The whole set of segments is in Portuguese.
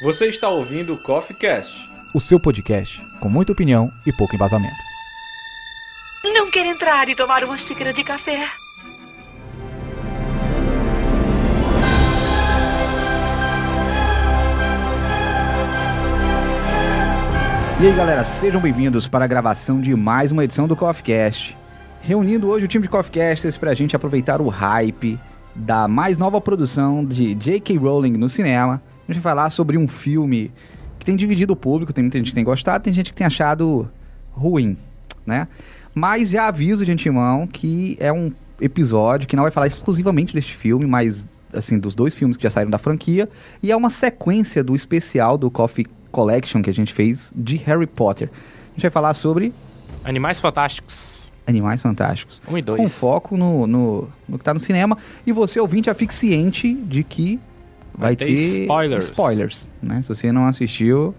Você está ouvindo o Coffee Cast, o seu podcast com muita opinião e pouco embasamento. Não quer entrar e tomar uma xícara de café? E aí galera, sejam bem-vindos para a gravação de mais uma edição do Coffee Cast. Reunindo hoje o time de Coffee Casters para a gente aproveitar o hype da mais nova produção de J.K. Rowling no cinema. A gente vai falar sobre um filme que tem dividido o público, tem muita gente que tem gostado, tem gente que tem achado ruim, né? Mas já aviso de antemão que é um episódio que não vai falar exclusivamente deste filme, mas assim, dos dois filmes que já saíram da franquia, e é uma sequência do especial do Coffee Collection que a gente fez de Harry Potter. A gente vai falar sobre Animais Fantásticos. Animais Fantásticos. Um e dois. Com foco no, no, no que tá no cinema. E você, ouvinte, afixiente de que vai, Vai ter spoilers. spoilers, né? Se você não assistiu,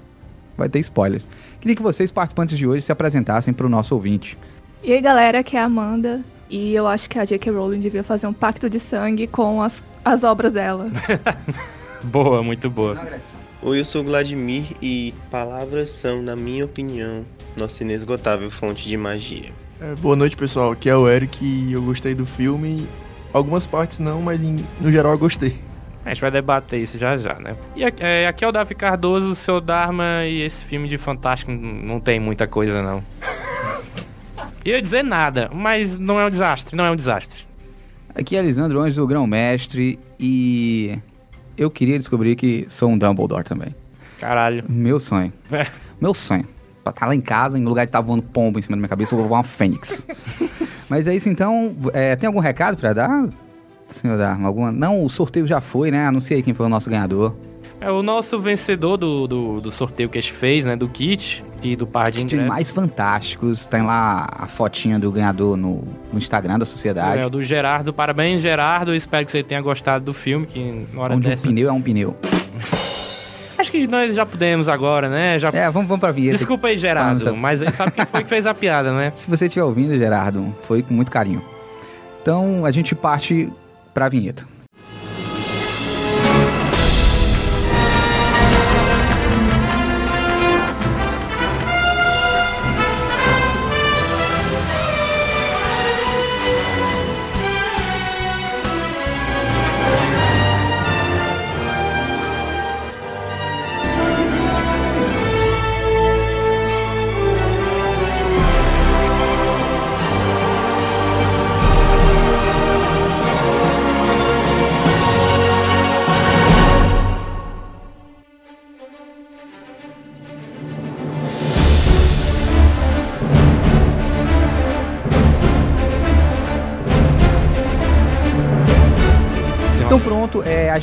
vai ter spoilers. Queria que vocês, participantes de hoje, se apresentassem para o nosso ouvinte. E aí, galera, aqui é a Amanda. E eu acho que a J.K. Rowling devia fazer um pacto de sangue com as, as obras dela. Boa, muito boa. Oi, eu sou o Vladimir e palavras são, na minha opinião, nossa inesgotável fonte de magia. É, boa noite, pessoal. Aqui é o Eric e eu gostei do filme. Algumas partes não, mas em- no geral eu gostei. A gente vai debater isso já já, né? E aqui é, aqui é o Davi Cardoso, o seu Dharma, e esse filme de Fantástico não tem muita coisa, não. Eu ia dizer nada, mas não é um desastre, não é um desastre. Aqui é Lisandro Anjos, o grão-mestre, e eu queria descobrir que sou um Dumbledore também. Caralho. Meu sonho. É. Meu sonho. Pra estar lá em casa, em lugar de estar voando pombo em cima da minha cabeça, eu vou voar uma fênix. Mas é isso então. É, tem algum recado pra dar? Senhor Dharma, alguma? Não, o sorteio já foi, né? Anunciei quem foi o nosso ganhador. É o nosso vencedor do, do, do sorteio que a gente fez, né? Do kit e do par de ingressos. mais fantásticos. Tem lá a fotinha do ganhador no, no Instagram da sociedade. É, o do Gerardo. Parabéns, Gerardo. Eu espero que você tenha gostado do filme, que na hora onde dessa... um pneu é um pneu. Acho que nós já podemos agora, né? Já... É, vamos, vamos pra vinheta. Desculpa aí, Gerardo, mas sabe quem foi que fez a piada, né? Se você estiver ouvindo, Gerardo, foi com muito carinho. Então a gente parte pra vinheta.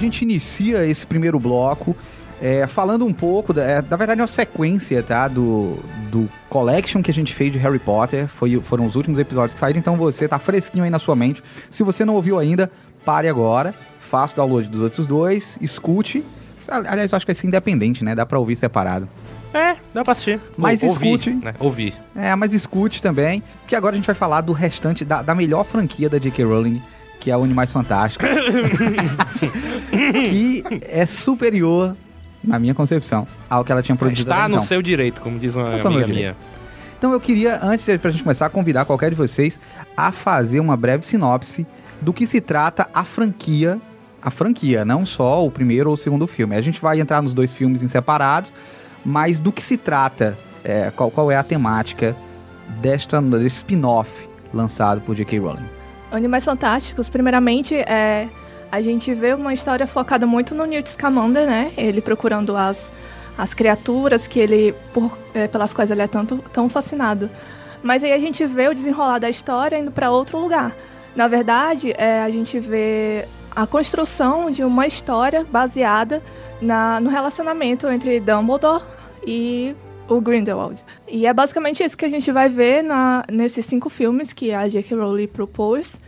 Gente inicia esse primeiro bloco é, falando um pouco, da, é, na verdade é uma sequência, tá, do, do collection que a gente fez de Harry Potter, foi, foram os últimos episódios que saíram, então você tá fresquinho aí na sua mente. Se você não ouviu ainda, pare agora, faça o download dos outros dois, escute. Aliás, eu acho que vai ser independente, né, dá pra ouvir separado. É, dá pra assistir. Mas Ou- ouvir, escute. Né? Ouvir. É, mas escute também, porque agora a gente vai falar do restante, da, da melhor franquia da J.K. Rowling, que é o Animais Fantásticos. que é superior, na minha concepção, ao que ela tinha produzido Está no então. seu direito, como diz uma amiga minha. Então eu queria, antes de pra gente começar, convidar qualquer de vocês a fazer uma breve sinopse do que se trata a franquia. A franquia, não só o primeiro ou o segundo filme. A gente vai entrar nos dois filmes em separados, mas do que se trata, é, qual, qual é a temática desta, desse spin-off lançado por J.K. Rowling. Animais Fantásticos, primeiramente, é, a gente vê uma história focada muito no Newt Scamander, né? Ele procurando as, as criaturas que ele, por, é, pelas quais ele é tanto, tão fascinado. Mas aí a gente vê o desenrolar da história indo para outro lugar. Na verdade, é, a gente vê a construção de uma história baseada na, no relacionamento entre Dumbledore e o Grindelwald. E é basicamente isso que a gente vai ver na, nesses cinco filmes que a J.K. Rowling propôs.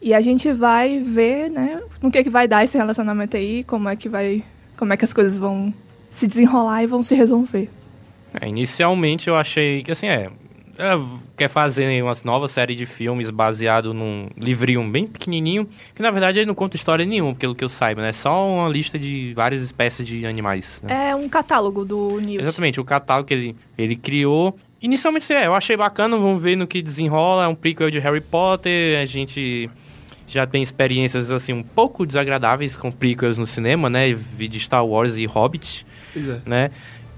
E a gente vai ver, né, no que, que vai dar esse relacionamento aí, como é que vai. como é que as coisas vão se desenrolar e vão se resolver. É, inicialmente eu achei que assim, é. é, quer fazer uma nova série de filmes baseado num livrinho bem pequenininho, que na verdade ele não conta história nenhuma, pelo que eu saiba, né? É só uma lista de várias espécies de animais. Né? É um catálogo do Newt. Exatamente, o catálogo que ele, ele criou. Inicialmente, é, eu achei bacana, vamos ver no que desenrola. É um prequel de Harry Potter, a gente já tem experiências, assim, um pouco desagradáveis com prequels no cinema, né? De Star Wars e Hobbit, é. né?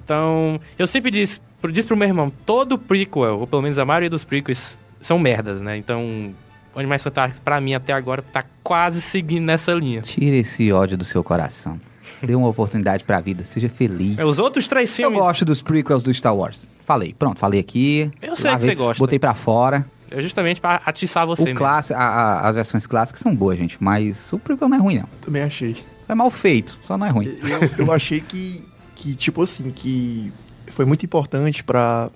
Então, eu sempre disse, disse pro meu irmão, todo prequel, ou pelo menos a maioria dos prequels, são merdas, né? Então, Animais Fantásticos, pra mim, até agora, tá quase seguindo nessa linha. Tira esse ódio do seu coração. Dê uma oportunidade pra vida, seja feliz. É, Os outros três Eu filmes... gosto dos prequels do Star Wars. Falei, pronto, falei aqui. Eu sei que você gosta. Botei pra fora. É justamente pra atiçar você O clássico, a- a- as versões clássicas são boas, gente, mas o prequel não é ruim, não. Também achei. É mal feito, só não é ruim. Eu, eu achei que, que, tipo assim, que foi muito importante pra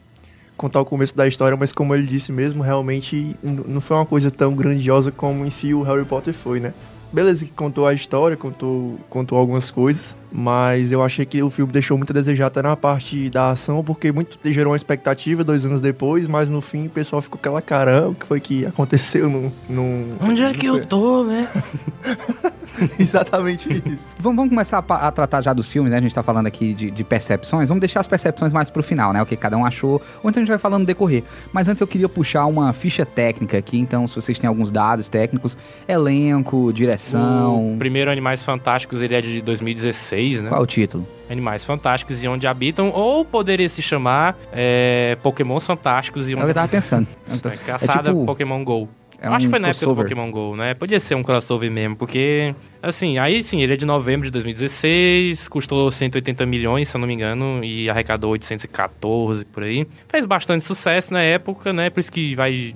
contar o começo da história, mas como ele disse mesmo, realmente não foi uma coisa tão grandiosa como em si o Harry Potter foi, né? Beleza que contou a história, contou, contou algumas coisas, mas eu achei que o filme deixou muito a desejar até na parte da ação, porque muito gerou uma expectativa dois anos depois, mas no fim o pessoal ficou aquela caramba, o que foi que aconteceu no... no Onde é que eu tô, né? Exatamente isso. Vamos, vamos começar a, a tratar já dos filmes, né? A gente tá falando aqui de, de percepções. Vamos deixar as percepções mais pro final, né? O que cada um achou. Ou então a gente vai falando no decorrer. Mas antes eu queria puxar uma ficha técnica aqui. Então, se vocês têm alguns dados técnicos, elenco, direção. O primeiro Animais Fantásticos, ele é de 2016, né? Qual é o título? Animais Fantásticos e Onde Habitam, ou poderia se chamar é, Pokémons Fantásticos e É o que Onde eu tava pensando. É, Caçada tipo- Pokémon GO. É Eu acho um que foi na época do crossover. Pokémon GO, né? Podia ser um crossover mesmo, porque, assim, aí sim, ele é de novembro de 2016, custou 180 milhões, se eu não me engano, e arrecadou 814 por aí. Fez bastante sucesso na época, né? Por isso que vai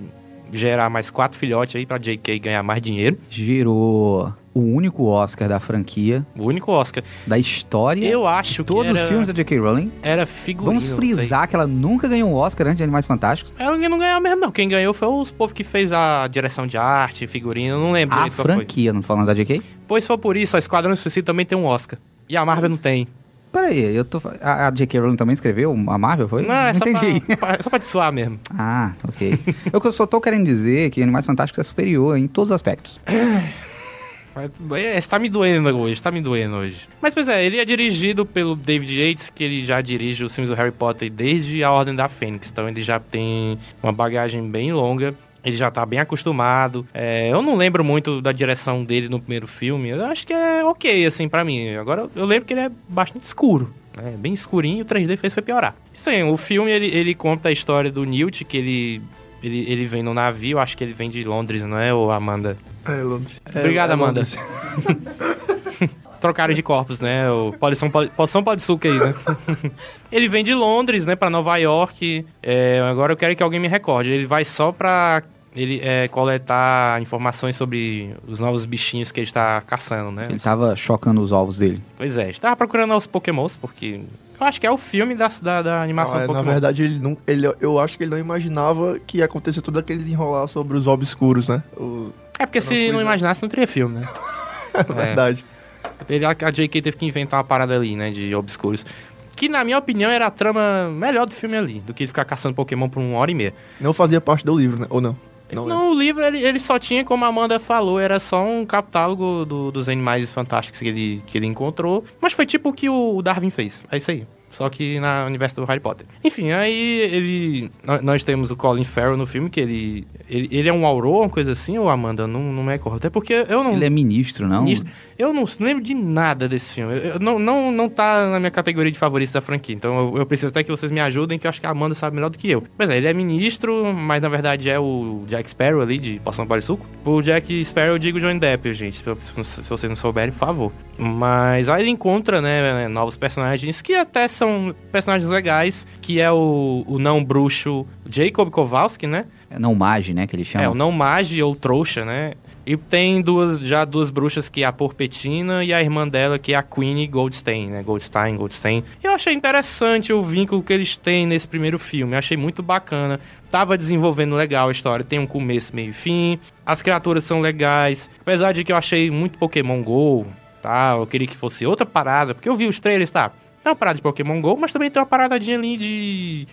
gerar mais quatro filhotes aí pra JK ganhar mais dinheiro. Gerou o único Oscar da franquia, O único Oscar. da história. Eu acho de todos que era, os filmes da J.K. Rowling. era figurino. Vamos frisar que ela nunca ganhou um Oscar antes de Animais Fantásticos. Ela não ganhou mesmo, não. Quem ganhou foi os povos que fez a direção de arte, figurino, eu não lembro A franquia, não falando da J.K.? Pois foi por isso, a Esquadrão Suicida também tem um Oscar. E a Marvel não tem. Peraí, eu tô. A, a J.K. Rowling também escreveu a Marvel, foi? Não, é só entendi. pra, pra- só pra te suar mesmo. Ah, ok. eu que eu só tô querendo dizer é que Animais Fantásticos é superior em todos os aspectos. É, Está me doendo hoje, está me doendo hoje. Mas, pois é, ele é dirigido pelo David Yates, que ele já dirige os filmes do Harry Potter desde A Ordem da Fênix. Então ele já tem uma bagagem bem longa. Ele já tá bem acostumado. É, eu não lembro muito da direção dele no primeiro filme. Eu acho que é ok, assim, pra mim. Agora, eu lembro que ele é bastante escuro. né? bem escurinho, o 3D fez foi piorar. Sim, o filme, ele, ele conta a história do Newt, que ele... Ele, ele vem no navio, acho que ele vem de Londres, não é, ô Amanda? É, Londres. É, Obrigado, é Amanda. Londres. Trocaram de corpos, né? O Polição, Poli- Poção Polissuca aí, né? ele vem de Londres, né, pra Nova York. É, agora eu quero que alguém me recorde. Ele vai só pra ele é, coletar informações sobre os novos bichinhos que ele está caçando, né? Ele tava chocando os ovos dele. Pois é, estava procurando os Pokémons, porque eu acho que é o filme da, da, da animação Ah, é, do na Pokémon. verdade, ele não, ele, eu acho que ele não imaginava que ia acontecer tudo aqueles enrolar sobre os obscuros, né? O, é porque se Não, é. imaginasse, não teria filme, né? é verdade. Ele, a a J.K. teve que inventar uma parada ali, né, de obscuros. Que, na minha opinião, era a trama melhor do filme ali, do que ficar caçando Pokémon por uma hora e meia. Não fazia parte do livro, né? Ou não? Não, lembro. o livro, ele, ele só tinha, como a Amanda falou, era só um catálogo do- dos animais fantásticos que ele, que ele encontrou. Mas foi tipo o que o Darwin fez. É isso aí. Só que na universo do Harry Potter. Enfim, aí ele... nó- Nós temos o Colin Farrell no filme, que ele... Ele, ele é um auror, uma coisa assim, ou Amanda? Não, não me recordo. Até porque eu não... Ele é ministro, não? Ministro. Eu não lembro de nada desse filme. Eu- eu- não, não, não tá na minha categoria de favoritos da franquia. Então eu, eu preciso até que vocês me ajudem, que eu acho que a Amanda sabe melhor do que eu. Pois é, ele é ministro, mas na verdade é o Jack Sparrow ali, de Poção Pode Suco. O Jack Sparrow eu digo Johnny Depp, gente. Se, se- se vocês não souberem, por favor. Mas aí ele encontra, né, novos personagens que até são personagens legais, que é o, o não bruxo Jacob Kowalski, né? É não mage, né? Que ele chama. É, o não mage ou trouxa, né? E tem duas, já duas bruxas, que é a Porpetina e a irmã dela, que é a Queenie Goldstein, né? Goldstein, Goldstein. Eu achei interessante o vínculo que eles têm nesse primeiro filme. Eu achei muito bacana. Tava desenvolvendo legal a história. Tem um começo, meio e fim. As criaturas são legais. Apesar de que eu achei muito Pokémon GO, tá? Eu queria que fosse outra parada. Porque eu vi os trailers, tá? É uma parada de Pokémon GO, mas também tem uma paradinha ali de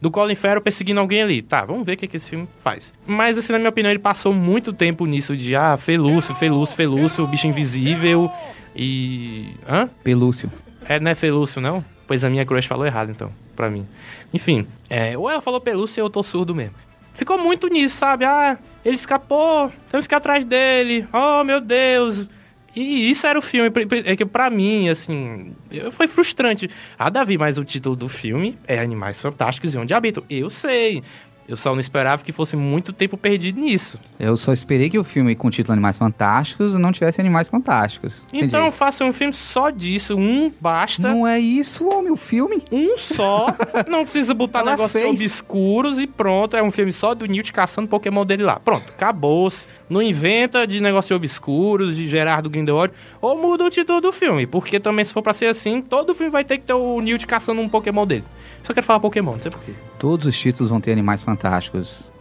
do Colin Farrell perseguindo alguém ali. Tá, vamos ver o que, que esse filme faz. Mas, assim, na minha opinião, ele passou muito tempo nisso de, ah, Felúcio, Felúcio, Felúcio, bicho invisível e... Hã? Pelúcio. É, não é Felúcio, não? Pois a minha crush falou errado, então, pra mim. Enfim, é, ou ela falou Pelúcio ou eu tô surdo mesmo. Ficou muito nisso, sabe? Ah, ele escapou, temos que ir atrás dele. Oh, meu Deus. E isso era o filme, é que pra mim, assim, foi frustrante. Ah, Davi, mas o título do filme é Animais Fantásticos e Onde Habitam. Eu sei, eu só não esperava que fosse muito tempo perdido nisso. Eu só esperei que o filme com o título Animais Fantásticos não tivesse Animais Fantásticos. Então Entendi. faça um filme só disso, um basta. Não é isso, homem, o filme. Um só, não precisa botar Ela negócios fez. obscuros e pronto. É um filme só do Newt caçando Pokémon dele lá. Pronto, acabou-se. Não inventa de negócios obscuros, de Gerardo Grindelwald, ou muda o título do filme. Porque também, se for pra ser assim, todo filme vai ter que ter o Newt caçando um Pokémon dele. Só quero falar Pokémon, não sei porquê. Todos os títulos vão ter Animais Fantásticos.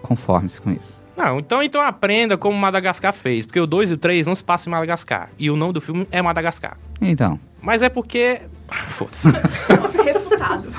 Conforme-se com isso. Não, então, então aprenda como Madagascar fez. Porque o 2 e o 3 não se passam em Madagascar. E o nome do filme é Madagascar. Então, Mas é porque. Foda-se. Refutado.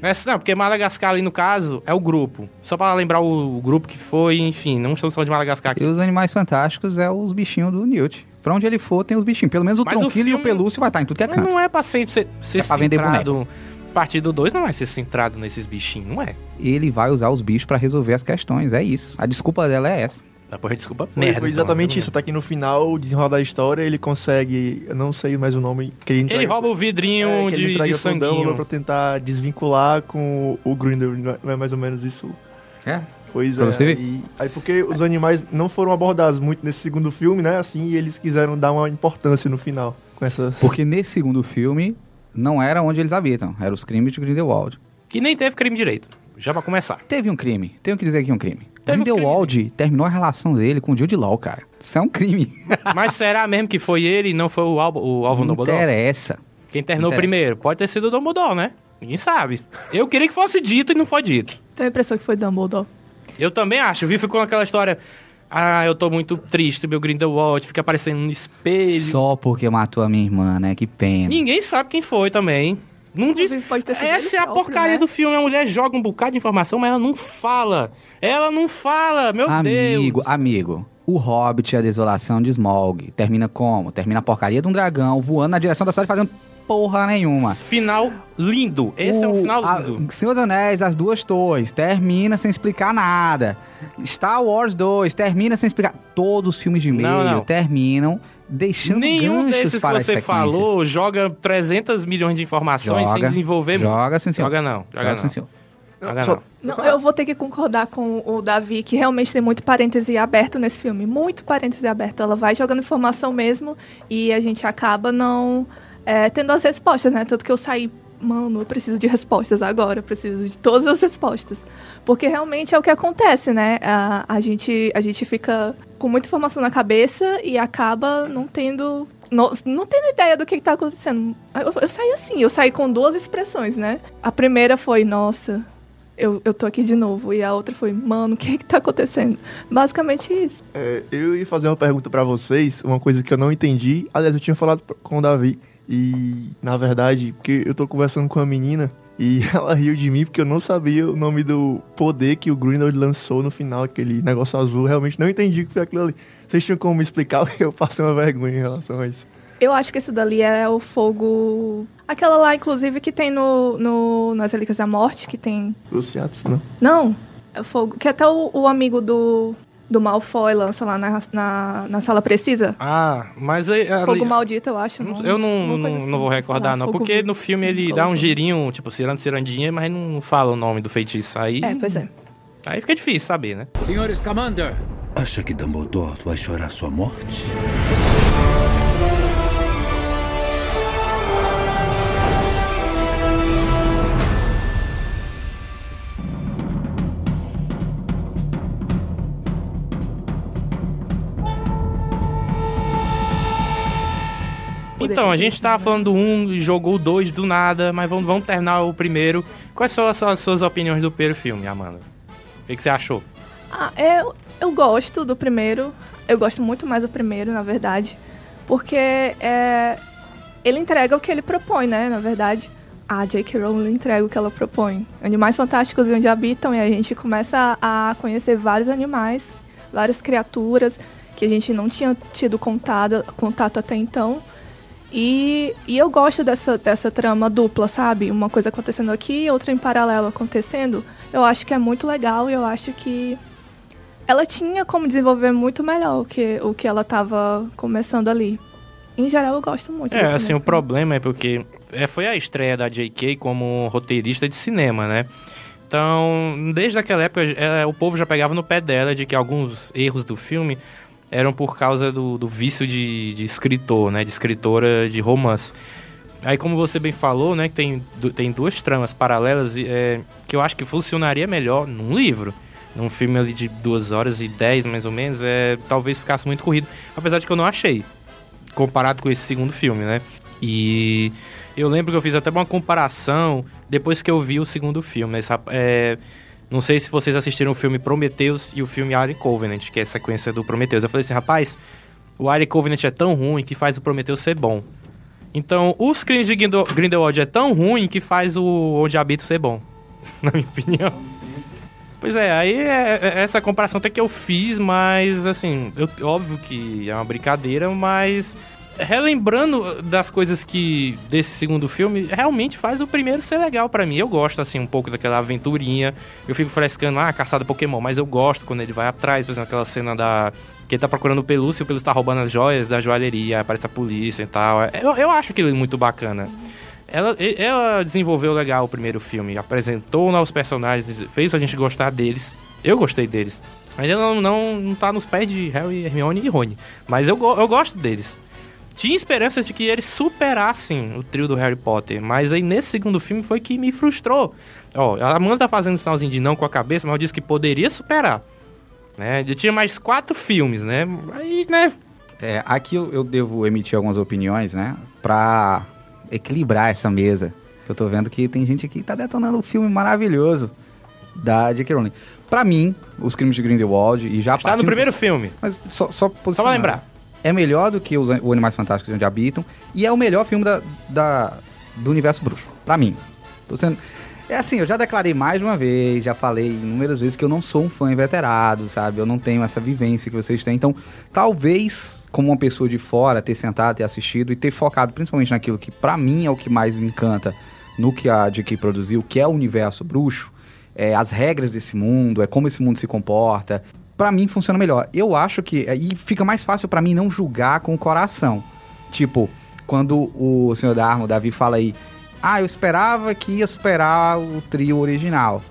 Não, é- não, porque Madagascar ali no caso é o grupo. Só pra lembrar o, grupo que foi, enfim, não estamos falando de Madagascar e aqui. os Animais Fantásticos é os bichinhos do Newt. Pra onde ele for, tem os bichinhos. Pelo menos o Mas o tronquinho e o filme- pelúcio vai estar em tudo que é Mas canto. não é pra ser, ser É pra vender centrado. A partir do 2 não vai ser centrado nesses bichinhos, não é? Ele vai usar os bichos pra resolver as questões, é isso. A desculpa dela é essa. Depois desculpa, Foi, merda. foi exatamente isso. Até que no final, o desenrolar da história, ele consegue. Eu não sei mais o nome. Que ele, bem. Ele entrega- rouba o vidrinho é, que ele de, entrega de sanguinho. pra tentar desvincular com o Grindel. Não é- não é mais ou menos isso? É. Pois Pra é. você ver. E, aí porque os animais não foram abordados muito nesse segundo filme, né? Assim, e eles quiseram dar uma importância no final. Com essas. Porque nesse segundo filme, não era onde eles habitam. Era os crimes de Grindelwald. Que nem teve crime direito. Já pra começar. Teve um crime. Tenho que dizer aqui um crime. Teve Grindelwald terminou a relação dele com o Jude Law, cara. Isso é um crime. Mas será mesmo que foi ele e não foi o, Albo, o Alvo Não Dumbledore? interessa. Quem terminou Interessa. primeiro? Pode ter sido o Dumbledore, né? Ninguém sabe. Eu queria que fosse dito e não foi dito. Tenho a impressão que foi Dumbledore. Eu também acho. Vi ficou aquela história. Ah, eu tô muito triste, meu Grindelwald fica aparecendo no espelho. Só porque matou a minha irmã, né? Que pena. Ninguém sabe quem foi também. Não diz. Essa é a próprio, porcaria né? do filme. A mulher joga um bocado de informação, mas ela não fala. Ela não fala, meu amigo, Deus. amigo. O Hobbit e a Desolação de Smaug termina como? Termina a porcaria de um dragão voando na direção da cidade fazendo porra nenhuma. Final lindo. Esse é um O- final a- lindo. Senhor dos Anéis, As Duas Torres, termina sem explicar nada. Star Wars 2, termina sem explicar. Todos os filmes de meio Não, não. terminam deixando Nenhum ganchos desses que você falou joga 300 milhões de informações sem Joga, desenvolver. Joga, sim, senhor. Joga não, joga, Joga, não. sim, Só-. Não, eu vou ter que concordar com o Davi, que realmente tem muito parêntese aberto nesse filme. Muito parêntese aberto. Ela vai jogando informação mesmo e a gente acaba não é, tendo as respostas, né? Tanto que eu saí, mano, eu preciso de respostas agora, eu preciso de todas as respostas. Porque realmente é o que acontece, né? A, a, gente, a gente fica com muita informação na cabeça e acaba não tendo. Não, não tendo ideia do que, está acontecendo. Eu, eu saí assim, eu saí com duas expressões, né? A primeira foi, nossa, eu, eu tô aqui de novo. E a outra foi, mano, o que que tá acontecendo? Basicamente isso. É, eu ia fazer uma pergunta pra vocês, uma coisa que eu não entendi. Aliás, eu tinha falado com o Davi. E, na verdade, porque eu tô conversando com a menina e ela riu de mim porque eu não sabia o nome do poder que o Grindelwald lançou no final, aquele negócio azul. Realmente não entendi o que foi aquilo ali. Vocês tinham como me explicar? Eu passei uma vergonha em relação a isso. Eu acho que isso dali é o fogo. Aquela lá, inclusive, que tem no, no, nas Relíquias da Morte, que tem. Cruciatus, não? Não, é o fogo. Que até o, o amigo do, do Malfoy lança lá na, na, na sala precisa. Ah, mas aí, ali- Fogo maldito, eu acho. Não-. Eu não, não, assim. não vou recordar, Lá, não. fogo Porque no filme ele Fogo dá um girinho, tipo, cirando cirandinha, mas não fala o nome do feitiço. Aí, É, pois é. aí fica difícil saber, né? Senhores Commander! Acha que Dumbledore vai chorar sua morte? Então, a gente tava falando do 1 e jogou 2 do nada, mas vamos, vamos terminar o primeiro. Quais são as, as suas opiniões do primeiro filme, Amanda? O que, que você achou? Ah, eu, eu gosto do primeiro. Eu gosto muito mais do primeiro, na verdade. Porque é, ele entrega o que ele propõe, né? Na verdade. a J.K. Rowling entrega o que ela propõe. Animais fantásticos e onde habitam, e a gente começa a conhecer vários animais, várias criaturas que a gente não tinha tido contato, contato até então. E, e eu gosto dessa, dessa trama dupla, sabe? Uma coisa acontecendo aqui e outra em paralelo acontecendo. Eu acho que é muito legal e eu acho que ela tinha como desenvolver muito melhor o que, o que ela estava começando ali. Em geral, eu gosto muito. É, assim, o problema é porque é, foi a estreia da J.K. como roteirista de cinema, né? Então, desde aquela época, é, o povo já pegava no pé dela de que alguns erros do filme eram por causa do, do vício de, de escritor, né? De escritora de romance. Aí, como você bem falou, né? Que tem, tem duas tramas paralelas é, que eu acho que funcionaria melhor num livro. Num filme ali de duas horas e dez, mais ou menos, é, talvez ficasse muito corrido. Apesar de que eu não achei comparado com esse segundo filme, né? E eu lembro que eu fiz até uma comparação depois que eu vi o segundo filme. Esse rap- é, não sei se vocês assistiram o filme Prometheus e o filme Alien Covenant, que é a sequência do Prometheus. Eu falei assim, rapaz, o Alien Covenant é tão ruim que faz o Prometheus ser bom. Então, os crimes de Grindel- Grindelwald é tão ruim que faz o Onde Habito ser bom, na minha opinião. Pois é, aí é, é essa comparação até que eu fiz, mas assim, eu- óbvio que é uma brincadeira, mas relembrando das coisas que desse segundo filme, realmente faz o primeiro ser legal pra mim. Eu gosto assim um pouco daquela aventurinha. Eu fico frescando, ah, caçada Pokémon, mas eu gosto quando ele vai atrás, por exemplo, aquela cena da que ele tá procurando o pelúcio o pelúcio tá roubando as joias da joalheria, aparece a polícia e tal. Eu, eu acho aquilo muito bacana. Ela, ela desenvolveu legal o primeiro filme, apresentou novos personagens, fez a gente gostar deles. Eu gostei deles. Ainda não, não, não tá nos pés de Harry, Hermione e Rony, mas eu, eu gosto deles. Tinha esperanças de que eles superassem o trio do Harry Potter, mas aí nesse segundo filme foi que me frustrou. Ó, a Amanda tá fazendo um sinalzinho de não com a cabeça, mas eu disse que poderia superar. Né? Eu tinha mais quatro filmes, né? Aí, né? É, aqui eu, eu devo emitir algumas opiniões, né? Pra equilibrar essa mesa. Que eu tô vendo que tem gente aqui que tá detonando o filme maravilhoso da J.K. Rowling. Pra mim, os crimes de Grindelwald e já Está no primeiro filme. Mas só, só Só pra lembrar. É melhor do que os, o Animais Fantásticos Onde Habitam. E é o melhor filme da, da- do universo bruxo. Pra mim. Tô sendo... É assim, eu já declarei mais de uma vez, já falei inúmeras vezes que eu não sou um fã inveterado, sabe? Eu não tenho essa vivência que vocês têm. Então, talvez, como uma pessoa de fora, ter sentado, ter assistido e ter focado principalmente naquilo que pra mim é o que mais me encanta no que a JK produziu, que é o universo bruxo, é, as regras desse mundo, é como esse mundo se comporta. Pra mim funciona melhor. Eu acho que é, e fica mais fácil pra mim não julgar com o coração. Tipo, quando o senhor Darmo, o Davi fala aí, ah, eu esperava que ia superar o trio original.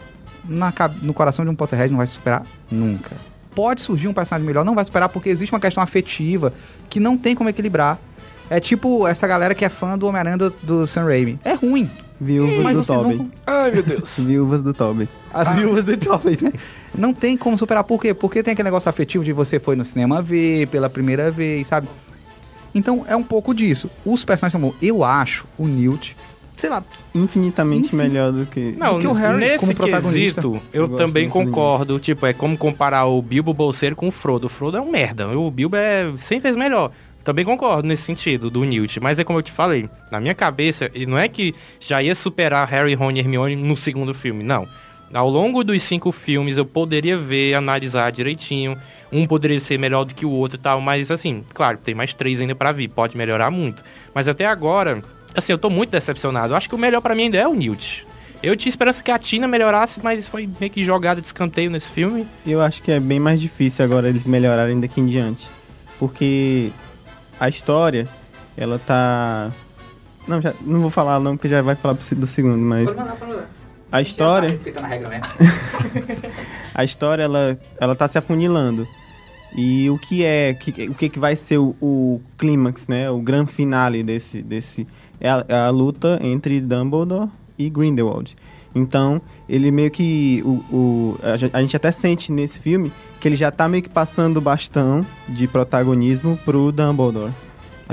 Na no coração de um Potterhead não vai superar nunca. Pode surgir um personagem melhor, não vai superar porque existe uma questão afetiva que não tem como equilibrar. É tipo essa galera que é fã do Homem-Aranha do, do Sam Raimi. É ruim. Viúvas Mas do Tobey. vão... Ai, meu Deus. Viúvas do Tobey. As viúvas do Tobey, né? Não tem como superar. Por quê? Porque tem aquele negócio afetivo de você foi no cinema ver pela primeira vez, sabe? Então é um pouco disso. Os personagens são bons. Eu acho o Newt, sei lá, Infinitamente Enfim. melhor do que. Não, que o Harry nesse como protagonista. quesito, eu Eu também do concordo. Tipo, é como comparar o Bilbo Bolseiro com o Frodo. O Frodo é um merda. O Bilbo é 100 vezes melhor. Também concordo nesse sentido, do Newt. Mas é como eu te falei, na minha cabeça, e não é que já ia superar Harry, Ron e Hermione no segundo filme, não. Ao longo dos cinco filmes, eu poderia ver, analisar direitinho. Um poderia ser melhor do que o outro e tal, mas assim, claro, tem mais três ainda pra vir, pode melhorar muito. Mas até agora, assim, eu tô muito decepcionado. Eu acho que o melhor pra mim ainda é o Newt. Eu tinha esperança que a Tina melhorasse, mas foi meio que jogada de escanteio nesse filme. Eu acho que é bem mais difícil agora eles melhorarem daqui em diante. Porque a história, ela tá. Não, já, não vou falar não, porque já vai falar pro- do segundo, mas. A história. respeitando a regra, né? a história ela, ela tá se afunilando. E o que é, que- o que, que vai ser o, o clímax, né? O grande finale desse, desse é a, é a luta entre Dumbledore e Grindelwald. Então, ele meio que o, o a gente até sente nesse filme que ele já tá meio que passando o bastão de protagonismo pro Dumbledore.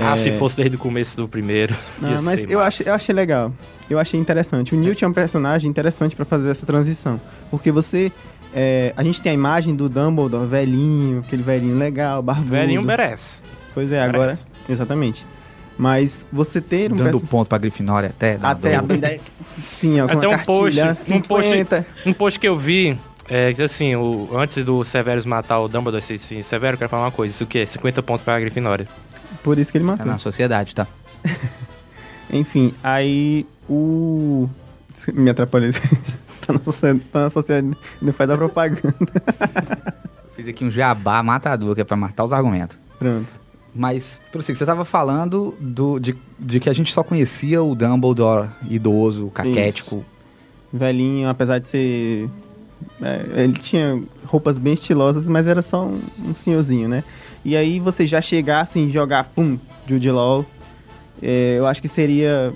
Ah, É, se fosse desde o começo do primeiro. não, ia mas ser eu, massa. achei, eu achei legal. Eu achei interessante. O Newt é um personagem interessante pra fazer essa transição. Porque você. é, a gente tem a imagem do Dumbledore velhinho, aquele velhinho legal, barbudo. Velhinho merece. Pois é, agora. merece. Exatamente. Mas você ter um Dando perso- ponto pra Grifinória até. até daí- sim, ó, com Até uma um post, cartilha, um post, 50. um post que eu vi, é que assim, o, antes do Severus matar o Dumbledore, esse, esse Severo, eu quero falar uma coisa, isso o quê? 50 pontos pra Grifinória. Por isso que ele É matou. na sociedade, tá? Enfim, aí o. Me atrapalhei. tá, na tá na sociedade, não faz da propaganda. Fiz aqui um jabá matador, que é pra matar os argumentos. Pronto. Mas, prossiga, você tava falando do, de, de que a gente só conhecia o Dumbledore idoso, caquético. Velhinho, apesar de ser. É, ele tinha roupas bem estilosas, mas era só um, um senhorzinho, né? E aí você já chegar assim, jogar, pum, Jude Law, é, eu acho que seria.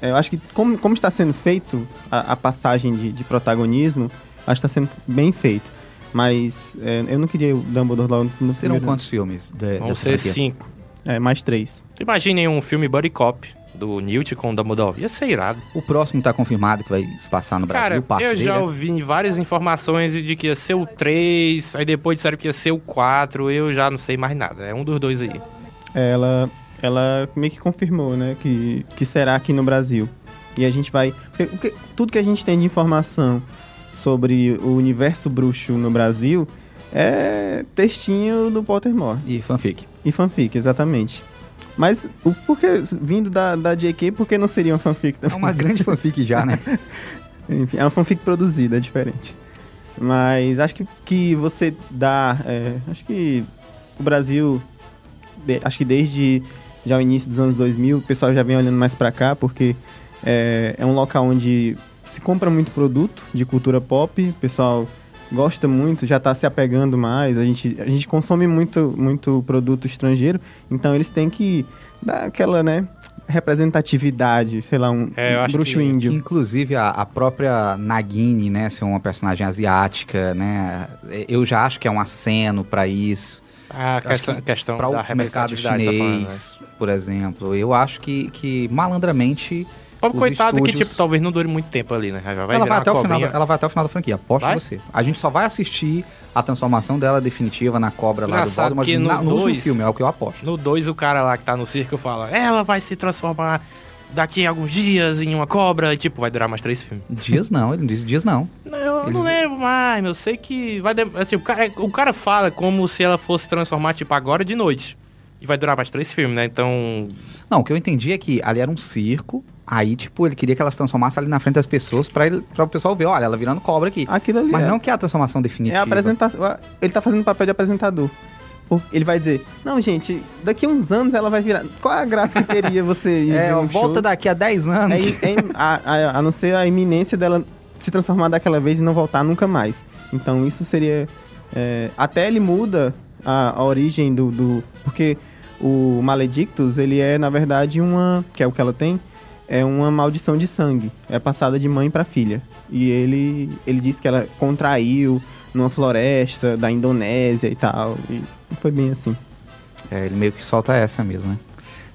é, Eu acho que, como, como está sendo feito a, a passagem de, de protagonismo, acho que está sendo bem feito. Mas é, eu não queria o Dumbledore lá no Serão primeiro- quantos filmes? Da, Vão ser franquia? cinco. É, mais três. Imaginem um filme Buddy Cop do Newt com o Dumbledore. Ia ser irado. O próximo tá confirmado que vai se passar no Cara, Brasil, parte eu dele, já né? ouvi várias informações de que ia ser o 3, aí depois disseram que ia ser o 4, eu já não sei mais nada. É um dos dois aí. ela, ela meio que confirmou, né, que, que será aqui no Brasil. E a gente vai... porque tudo que a gente tem de informação sobre o universo bruxo no Brasil é textinho do Pottermore. E fanfic. E fanfic, exatamente. Mas, porque, vindo da, da JK, por que não seria uma fanfic É também? uma grande fanfic já, né? Enfim, é uma fanfic produzida, é diferente. Mas acho que, que você dá. é, acho que o Brasil. de- acho que desde já o início dos anos 2000, o pessoal já vem olhando mais pra cá, porque é, é um local onde se compra muito produto de cultura pop, o pessoal gosta muito, já tá se apegando mais, a gente, a gente consome muito, muito produto estrangeiro, então eles têm que dar aquela, né, representatividade, sei lá, um, É, eu um acho bruxo que- índio. Inclusive a, a própria Nagini, né, ser uma personagem asiática, né? Eu já acho que é um aceno pra isso. A questão, que questão Para da o mercado representatividade, tá falando, né? chinês, por exemplo. Eu acho que, que malandramente Pobre coitado que, estúdios- tipo, talvez não dure muito tempo ali, né? Vai ela vai, até o final, cobrinha. ela vai até o final da franquia, aposto Vai? você. A gente só vai assistir a transformação dela definitiva na cobra lá do Engraçado Voldemort que no na- no último dois- filme, é o que eu aposto. No 2, o cara lá que tá no circo fala: Ela vai se transformar daqui a alguns dias em uma cobra. E, tipo, vai durar mais três filmes. Dias não, ele não disse dias não. Eu Eles- não lembro mais, eu sei que vai. Assim, o, cara, o cara fala como se ela fosse transformar, tipo, agora de noite. E vai durar mais três filmes, né? Então. Não, o que eu entendi é que ali era um circo, aí, tipo, ele queria que ela se transformasse ali na frente das pessoas pra, ele, pra o pessoal ver, olha, ela virando cobra aqui. Aquilo ali Mas é. não que é a transformação É definitiva. a apresentação. Ele tá fazendo papel de apresentador. Ele vai dizer, não, gente, daqui a uns anos ela vai virar. Qual é a graça que teria você ir É, um volta show? daqui a 10 anos. É, é, a, a- a não ser a iminência dela se transformar daquela vez e não voltar nunca mais. Então isso seria. é, até ele muda a, a origem do, do- Porque o Maledictus, ele é, na verdade, uma. Que é o que ela tem. É uma maldição de sangue. É passada de mãe pra filha. E ele, ele disse que ela contraiu numa floresta da Indonésia e tal. E foi bem assim. É, ele meio que solta essa mesmo, né?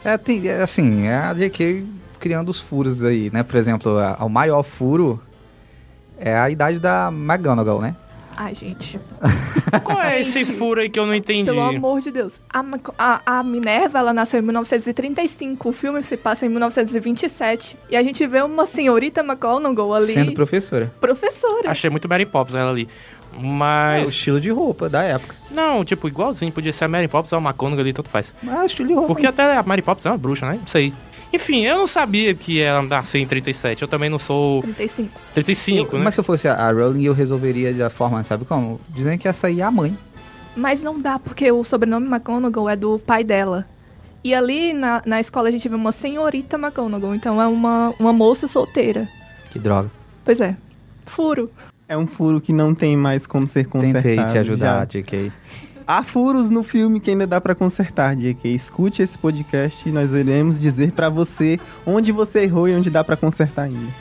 É, tem, é, assim, é a JK criando os furos aí, né? Por exemplo, a- o maior furo é a idade da McGonagall, né? Ai, gente. Qual é esse furo aí que eu não entendi? Pelo amor de Deus. A, a, a Minerva, ela nasceu em 1935. O filme se passa em 1927. E a gente vê uma senhorita McGonagall ali. Sendo professora. professora. Achei muito Mary Poppins ela ali. É o Mas. estilo de roupa da época. Não, tipo, igualzinho. Podia ser a Mary Poppins ou a McGonagall ali, tanto faz. Mas é o estilo de roupa. Porque até a Mary Poppins é uma bruxa, né? Não sei. Enfim, eu não sabia que ela nasceu em 37. Eu também não sou 35. 35, Eu- né? Mas se eu fosse a- Rowling, eu resolveria da forma, sabe como? Dizendo que essa aí é a mãe. Mas não dá, porque o sobrenome McGonagall é do pai dela. E ali na, na escola a gente vê uma senhorita McGonagall. Então é uma, uma moça solteira. Que droga. Pois é. Furo. É um furo que não tem mais como ser consertado. Tentei te ajudar, já. JK. Há furos no filme que ainda dá pra consertar, JK. Escute esse podcast e nós iremos dizer pra você onde você errou e onde dá pra consertar ainda.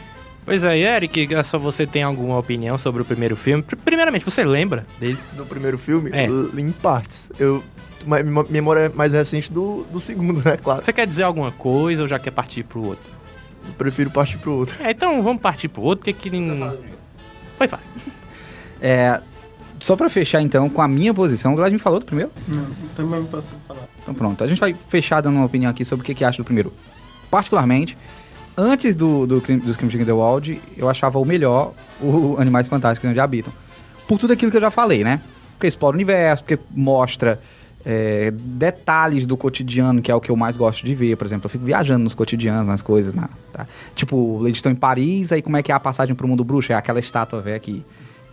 Pois é, e Eric, é só você tem alguma opinião sobre o primeiro filme? Pr- Primeiramente, você lembra dele? Do primeiro filme, É. em partes. Eu. Memória mais recente do, do segundo, né? Claro. Você quer dizer alguma coisa ou já quer partir pro outro? Eu prefiro partir pro outro. É, então vamos partir pro outro, porque que... nem- Foi, fala. É, só pra fechar então com a minha posição, o Glad me falou do primeiro? Não, também posso falar. Então pronto, a gente vai fechar dando uma opinião aqui sobre o que, que acha do primeiro. Particularmente, antes do, do, crime- dos crimes de Grindelwald, eu achava o melhor o Animais Fantásticos Onde Habitam. Por tudo aquilo que eu já falei, né? Porque explora o universo, porque mostra é, detalhes do cotidiano, que é o que eu mais gosto de ver. Por exemplo, eu fico viajando nos cotidianos, nas coisas. Na, tá? Tipo, eles estão em Paris, aí como é que é a passagem pro mundo bruxo? É aquela estátua velha que,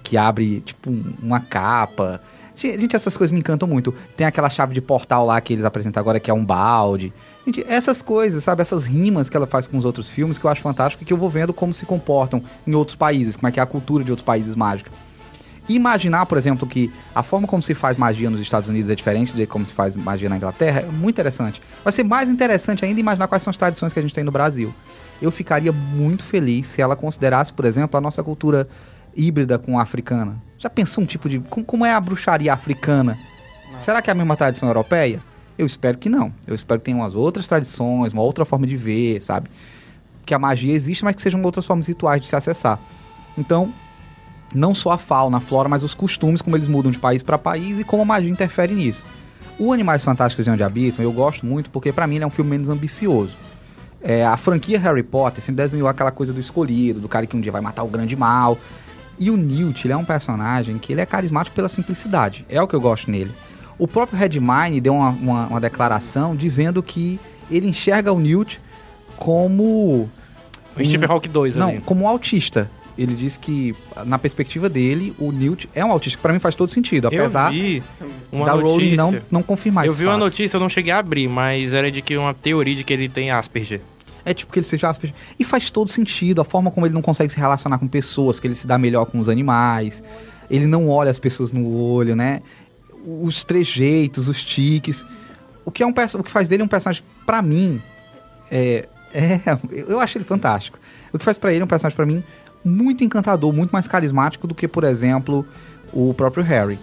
que abre, tipo, um- uma capa. Gente, essas coisas me encantam muito. Tem aquela chave de portal lá que eles apresentam agora, que é um balde. Gente, essas coisas, sabe? Essas rimas que ela faz com os outros filmes, que eu acho fantástico, e que eu vou vendo como se comportam em outros países, como é que é a cultura de outros países mágica. Imaginar, por exemplo, que a forma como se faz magia nos Estados Unidos é diferente de como se faz magia na Inglaterra, é muito interessante. Vai ser mais interessante ainda imaginar quais são as tradições que a gente tem no Brasil. Eu ficaria muito feliz se ela considerasse, por exemplo, a nossa cultura híbrida com a africana. Já pensou um tipo de. Como, como é a bruxaria africana? Será que é a mesma tradição europeia? Eu espero que não. Eu espero que tenha umas outras tradições, uma outra forma de ver, sabe? Que a magia existe, mas que sejam outras formas rituais de se acessar. Então, não só a fauna, a flora, mas os costumes, como eles mudam de país para país e como a magia interfere nisso. O Animais Fantásticos e Onde Habitam, eu gosto muito porque para mim ele é um filme menos ambicioso. É, a franquia Harry Potter sempre desenhou aquela coisa do escolhido, do cara que um dia vai matar o grande mal. E o Newt, ele é um personagem que ele é carismático pela simplicidade. É o que eu gosto nele. O próprio Redmine deu uma, uma, uma declaração dizendo que ele enxerga o Newt como O Stephen Hawking 2 não, ali. como um autista. Ele diz que, na perspectiva dele, o Newt é um autista, pra mim faz todo sentido, apesar eu vi uma da Rowling não, não confirmar eu esse vi uma fato. notícia, eu não cheguei a abrir, mas era de que uma teoria de que ele tem Asperger. É tipo que ele seja. E faz todo sentido, a forma como ele não consegue se relacionar com pessoas, que ele se dá melhor com os animais, ele não olha as pessoas no olho, né? Os trejeitos, os tiques. O que, é um, o que faz dele um personagem, pra mim, é, é. Eu acho ele fantástico. O que faz pra ele um personagem, pra mim, muito encantador, muito mais carismático do que, por exemplo, o próprio Harry.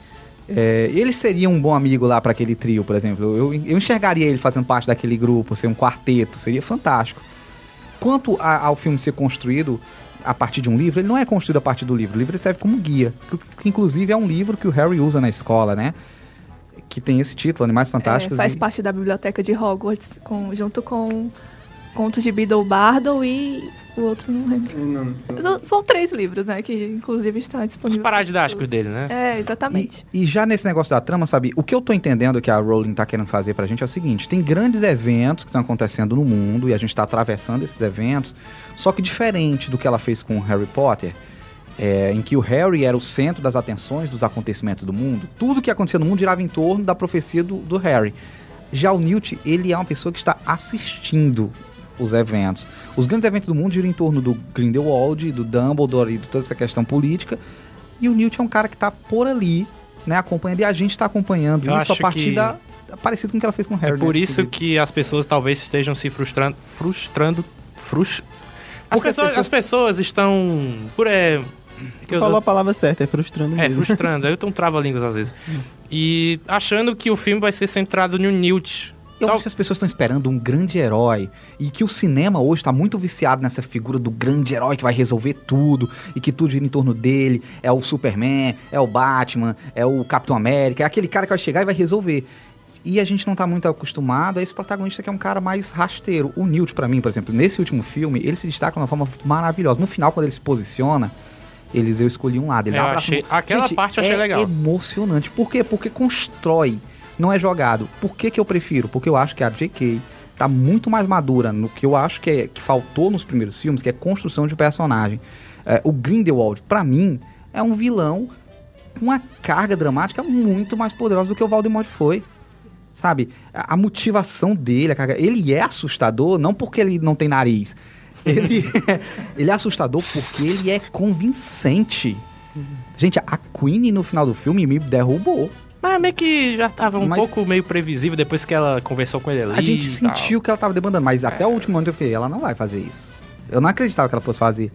É, ele seria um bom amigo lá pra aquele trio, por exemplo. Eu, eu enxergaria ele fazendo parte daquele grupo, ser um quarteto, seria fantástico. Quanto a- ao filme ser construído a partir de um livro, ele não é construído a partir do livro. O livro serve como guia. Que, que, inclusive é um livro que o Harry usa na escola, né? Que tem esse título, Animais É, Fantásticos. faz e- parte da biblioteca de Hogwarts, com- junto com Contos de Beedle Bardo e o outro não lembro. São, são três livros, né? Que inclusive está Os disponível. paradidáticos dele, né? É, exatamente. E, e já nesse negócio da trama, sabe? O que eu tô entendendo que a Rowling tá querendo fazer pra gente é o seguinte: tem grandes eventos que estão acontecendo no mundo e a gente tá atravessando esses eventos, só que diferente do que ela fez com o Harry Potter, é, em que o Harry era o centro das atenções dos acontecimentos do mundo, tudo que acontecia no mundo girava em torno da profecia do, do Harry. Já o Newt, ele é uma pessoa que está assistindo os eventos. Os grandes eventos do mundo giram em torno do Grindelwald, do Dumbledore e de toda essa questão política. E o Newt é um cara que tá por ali, né, acompanhando, e a gente tá acompanhando Eu isso a acho partir que- da. Parecido com o que ela fez com o Harry. É por né, isso que as pessoas talvez estejam se frustrando. Frustrando. Frus... As, Porque as pessoas, pessoas- as pessoas estão. Por é. que Tu eu- falou a palavra certa, é frustrando É, mesmo. frustrando. Eu tenho um trava-línguas às vezes. E achando que o filme vai ser centrado no Newt. Eu Tal- acho que as pessoas estão esperando um grande herói e que o cinema hoje está muito viciado nessa figura do grande herói que vai resolver tudo e que tudo gira em torno dele. É o Superman, é o Batman, é o Capitão América, é aquele cara que vai chegar e vai resolver. E a gente não tá muito acostumado a esse protagonista que é um cara mais rasteiro. O Newt, pra mim, por exemplo, nesse último filme, ele se destaca de uma forma maravilhosa. No final, quando ele se posiciona, eles eu escolhi um lado. Ele um abraço achei- no- aquela Gente, parte eu achei é legal. emocionante. Por quê? Porque constrói, não é jogado. Por que, que eu prefiro? Porque eu acho que a J.K. tá muito mais madura no que eu acho que, é- que faltou nos primeiros filmes, que é construção de personagem. É, o Grindelwald, pra mim, é um vilão com uma carga dramática muito mais poderosa do que o Voldemort foi. Sabe? A, a motivação dele, a carga, ele é assustador, não porque ele não tem nariz. Ele, ele é assustador porque ele é convincente. Gente, a Queen no final do filme me derrubou. Mas meio que já tava um Mas- pouco meio previsível depois que ela conversou com ele ali. A gente sentiu que ela tava debandando, mas até o último momento eu fiquei, ela não vai fazer isso. Eu não acreditava que ela fosse fazer.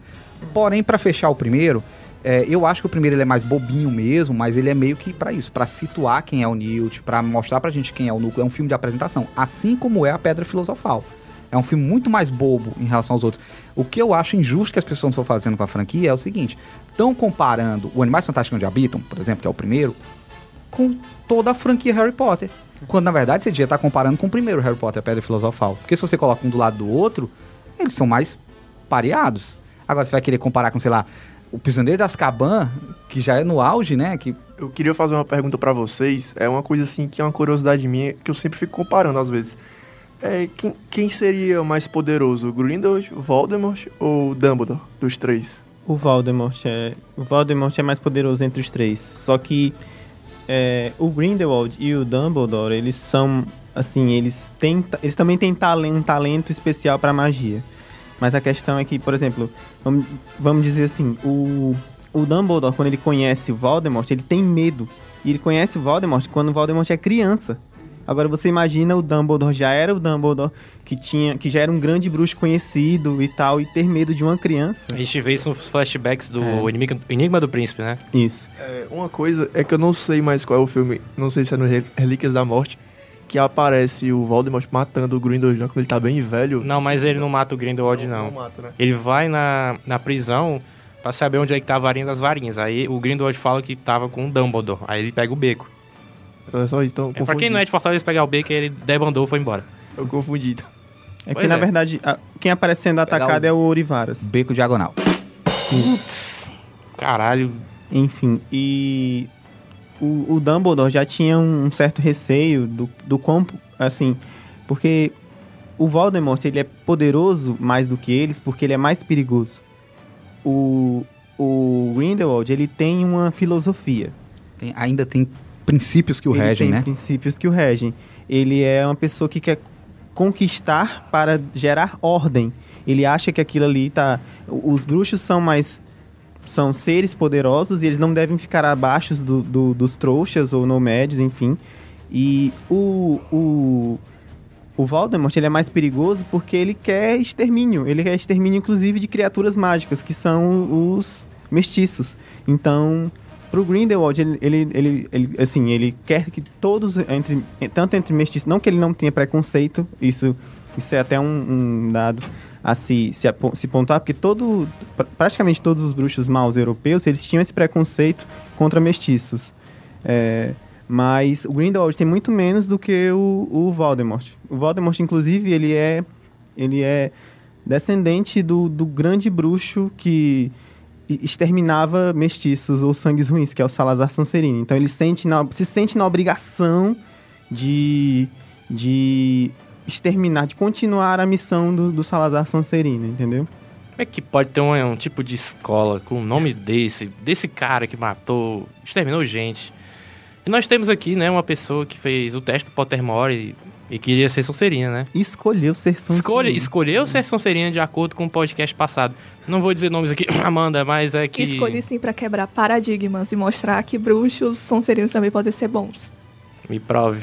Porém, pra fechar o primeiro, é, eu acho que o primeiro ele é mais bobinho mesmo, mas ele é meio que pra isso, pra situar quem é o Newt, pra mostrar pra gente quem é o núcleo. É um filme de apresentação, assim como é a Pedra Filosofal. É um filme muito mais bobo em relação aos outros. O que eu acho injusto que as pessoas estão fazendo com a franquia é o seguinte: estão comparando o Animais Fantásticos Onde Habitam, por exemplo, que é o primeiro, com toda a franquia Harry Potter. Quando na verdade você devia estar comparando com o primeiro Harry Potter, a Pedra Filosofal. Porque se você coloca um do lado do outro, eles são mais pareados. Agora você vai querer comparar com, sei lá, o Prisioneiro das Azkaban, que já é no auge, né? Que Eu queria fazer uma pergunta pra vocês. É uma coisa assim que é uma curiosidade minha que eu sempre fico comparando às vezes. É, quem, quem seria mais poderoso, Grindelwald, Voldemort ou Dumbledore dos três? O Voldemort é, o Voldemort é mais poderoso entre os três. Só que é, o Grindelwald e o Dumbledore, eles são assim, eles têm, eles também têm talento, um talento especial para magia. Mas a questão é que, por exemplo, vamos, vamos dizer assim, o, o Dumbledore, quando ele conhece o Voldemort, ele tem medo. E ele conhece o Voldemort quando o Voldemort é criança. Agora você imagina o Dumbledore já era o Dumbledore que tinha, que já era um grande bruxo conhecido e tal e ter medo de uma criança. A gente vê isso nos flashbacks do É. Enigma, Enigma do Príncipe, né? Isso. É, uma coisa é que eu não sei mais qual é o filme, não sei se é no Re- Relíquias da Morte, que aparece o Voldemort matando o Grindelwald já quando ele tá bem velho. Não, mas ele não mata o Grindelwald, não. mata, né? Ele vai na, na prisão pra saber onde é que tá a varinha das varinhas. Aí o Grindelwald fala que tava com o Dumbledore. Aí ele pega o beco. Então é só isso, então É, pra quem não é de Fortaleza pegar o beco, ele debandou e foi embora. Eu confundi. É Pois que, na é. verdade, a- quem aparece sendo Pegar atacado o- é o Orivaras. beco diagonal. Putz, caralho. Enfim, e o, o Dumbledore já tinha um certo receio do, do quão, assim, porque o Voldemort, ele é poderoso mais do que eles porque ele é mais perigoso. O, o Grindelwald, ele tem uma filosofia. Tem- ainda tem princípios que o ele regem, tem né? princípios que o regem. Ele é uma pessoa que quer conquistar para gerar ordem. Ele acha que aquilo ali tá. Os bruxos são mais. São seres poderosos e eles não devem ficar abaixo do, do- dos trouxas ou nomads, enfim. E o, o, o Voldemort ele é mais perigoso porque ele quer extermínio. Ele quer extermínio, inclusive, de criaturas mágicas, que são os mestiços. Então, pro Grindelwald, ele, ele, ele, ele, assim, ele quer que todos, entre, tanto entre mestiços, não que ele não tenha preconceito, isso, isso é até um, um dado a se, se, se pontuar, porque todo, pra- praticamente todos os bruxos maus europeus, eles tinham esse preconceito contra mestiços. É, mas o Grindelwald tem muito menos do que o, o Voldemort. O Voldemort, inclusive, ele é, ele é descendente do, do grande bruxo que exterminava mestiços ou sangues ruins, que é o Salazar Sonserino. Então ele sente na- se sente na obrigação de, de exterminar, de continuar a missão do, do Salazar Sonserino, entendeu? Como é que pode ter um, um tipo de escola com o nome desse, desse cara que matou, exterminou gente? E nós temos aqui, né, uma pessoa que fez o teste do Pottermore e, queria ser Sonserina, né? Escolheu ser Sonserino. Escolhe, escolheu ser Sonserina de acordo com o podcast passado. Não vou dizer nomes aqui, Amanda, mas é que... Escolhi sim pra quebrar paradigmas e mostrar que bruxos sonserinos também podem ser bons. Me prove.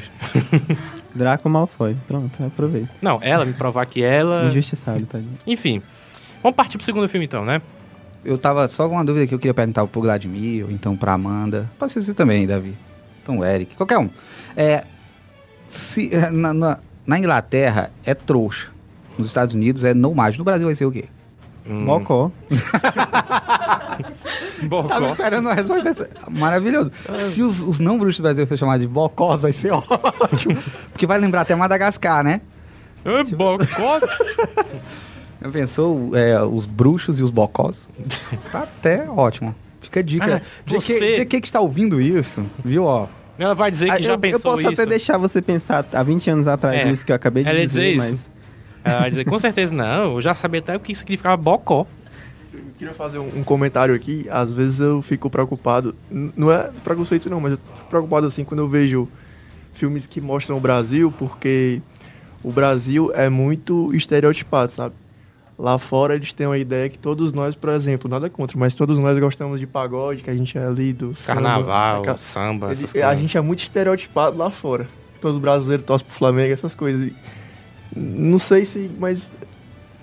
Draco Malfoy. Pronto, aproveita. Não, ela me provar que ela... Injustiçado, tadinho. Enfim, vamos partir pro segundo filme então, né? Eu tava só com uma dúvida que eu queria perguntar pro Vladimir, ou então pra Amanda. Pode ser você também, Davi. Então, o Eric, qualquer um. É, se, é, na, na- na Inglaterra é trouxa. Nos Estados Unidos é mágico. No Brasil vai ser o quê? Hum, Mocó. Bocó. Tava esperando uma resposta dessa. Maravilhoso. Se os, os não bruxos do Brasil for chamados de bocós, vai ser ótimo. Porque vai lembrar até Madagascar, né? Ah, Bocó? Já pensou é, os bruxos e os bocós? Tá até ótimo. Fica a dica. Ah, de, você- que, de que que está ouvindo isso, viu, ó? Ela vai dizer que Ah, já eu, pensou eu posso isso. até deixar você pensar há 20 anos atrás É. nisso que eu acabei de Ela dizer, dizer isso. mas... Ela vai dizer, com certeza não, eu já sabia até o que significava Bocó. Eu queria fazer um, um comentário aqui. Às vezes eu fico preocupado. Não é preconceito, não, mas eu fico preocupado assim quando eu vejo filmes que mostram o Brasil, porque o Brasil é muito estereotipado, sabe? Lá fora eles têm uma ideia que todos nós, por exemplo, nada contra, mas todos nós gostamos de pagode, que a gente é ali do samba, Carnaval, é samba, ele- essas a coisas. gente é muito estereotipado lá fora. Todo brasileiro torce pro Flamengo, essas coisas. E Não sei se, mas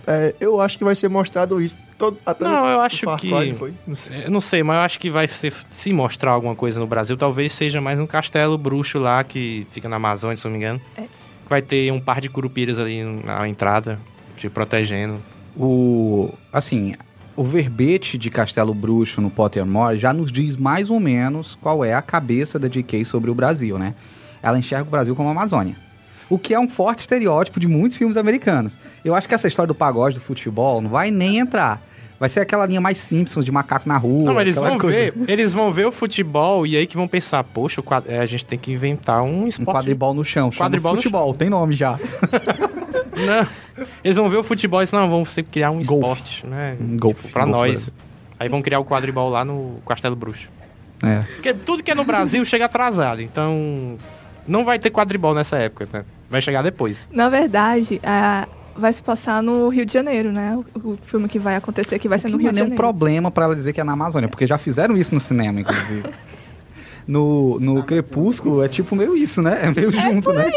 é, eu acho que vai ser mostrado isso. Todo, até Não, no- eu acho Far que-? Não sei. Eu não sei, mas eu acho que vai ser, se mostrar alguma coisa no Brasil, talvez seja mais um castelo bruxo lá que fica na Amazônia, se não me engano. Vai ter um par de curupiras ali na entrada, te protegendo. O. Assim, o verbete de Castelo Bruxo no Pottermore já nos diz mais ou menos qual é a cabeça da J.K. sobre o Brasil, né? ela enxerga o Brasil como a Amazônia. O que é um forte estereótipo de muitos filmes americanos. Eu acho que essa história do pagode do futebol não vai nem entrar. Vai ser aquela linha mais Simpsons de macaco na rua. Não, eles vão coisa- ver, eles vão ver o futebol e aí que vão pensar, poxa, o quad- é, a gente tem que inventar um Um esporte. quadribol no chão. Quadribol futebol, tem nome já. Não. Eles vão ver o futebol e não, vamos sempre criar um Golfe. esporte, né? Um golfe, Tipo, pra golfe, nós. Aí vão criar o quadribol lá no Castelo Bruxo. É. Porque tudo que é no Brasil chega atrasado, então não vai ter quadribol nessa época, né? Vai chegar depois. Na verdade, a- vai se passar no Rio de Janeiro, né? O, o filme que vai acontecer que vai ser Que no não Rio é de nenhum Janeiro. problema pra ela dizer que é na Amazônia, porque já fizeram isso no cinema, inclusive. No, no Crepúsculo é tipo meio isso, né? É meio junto, né?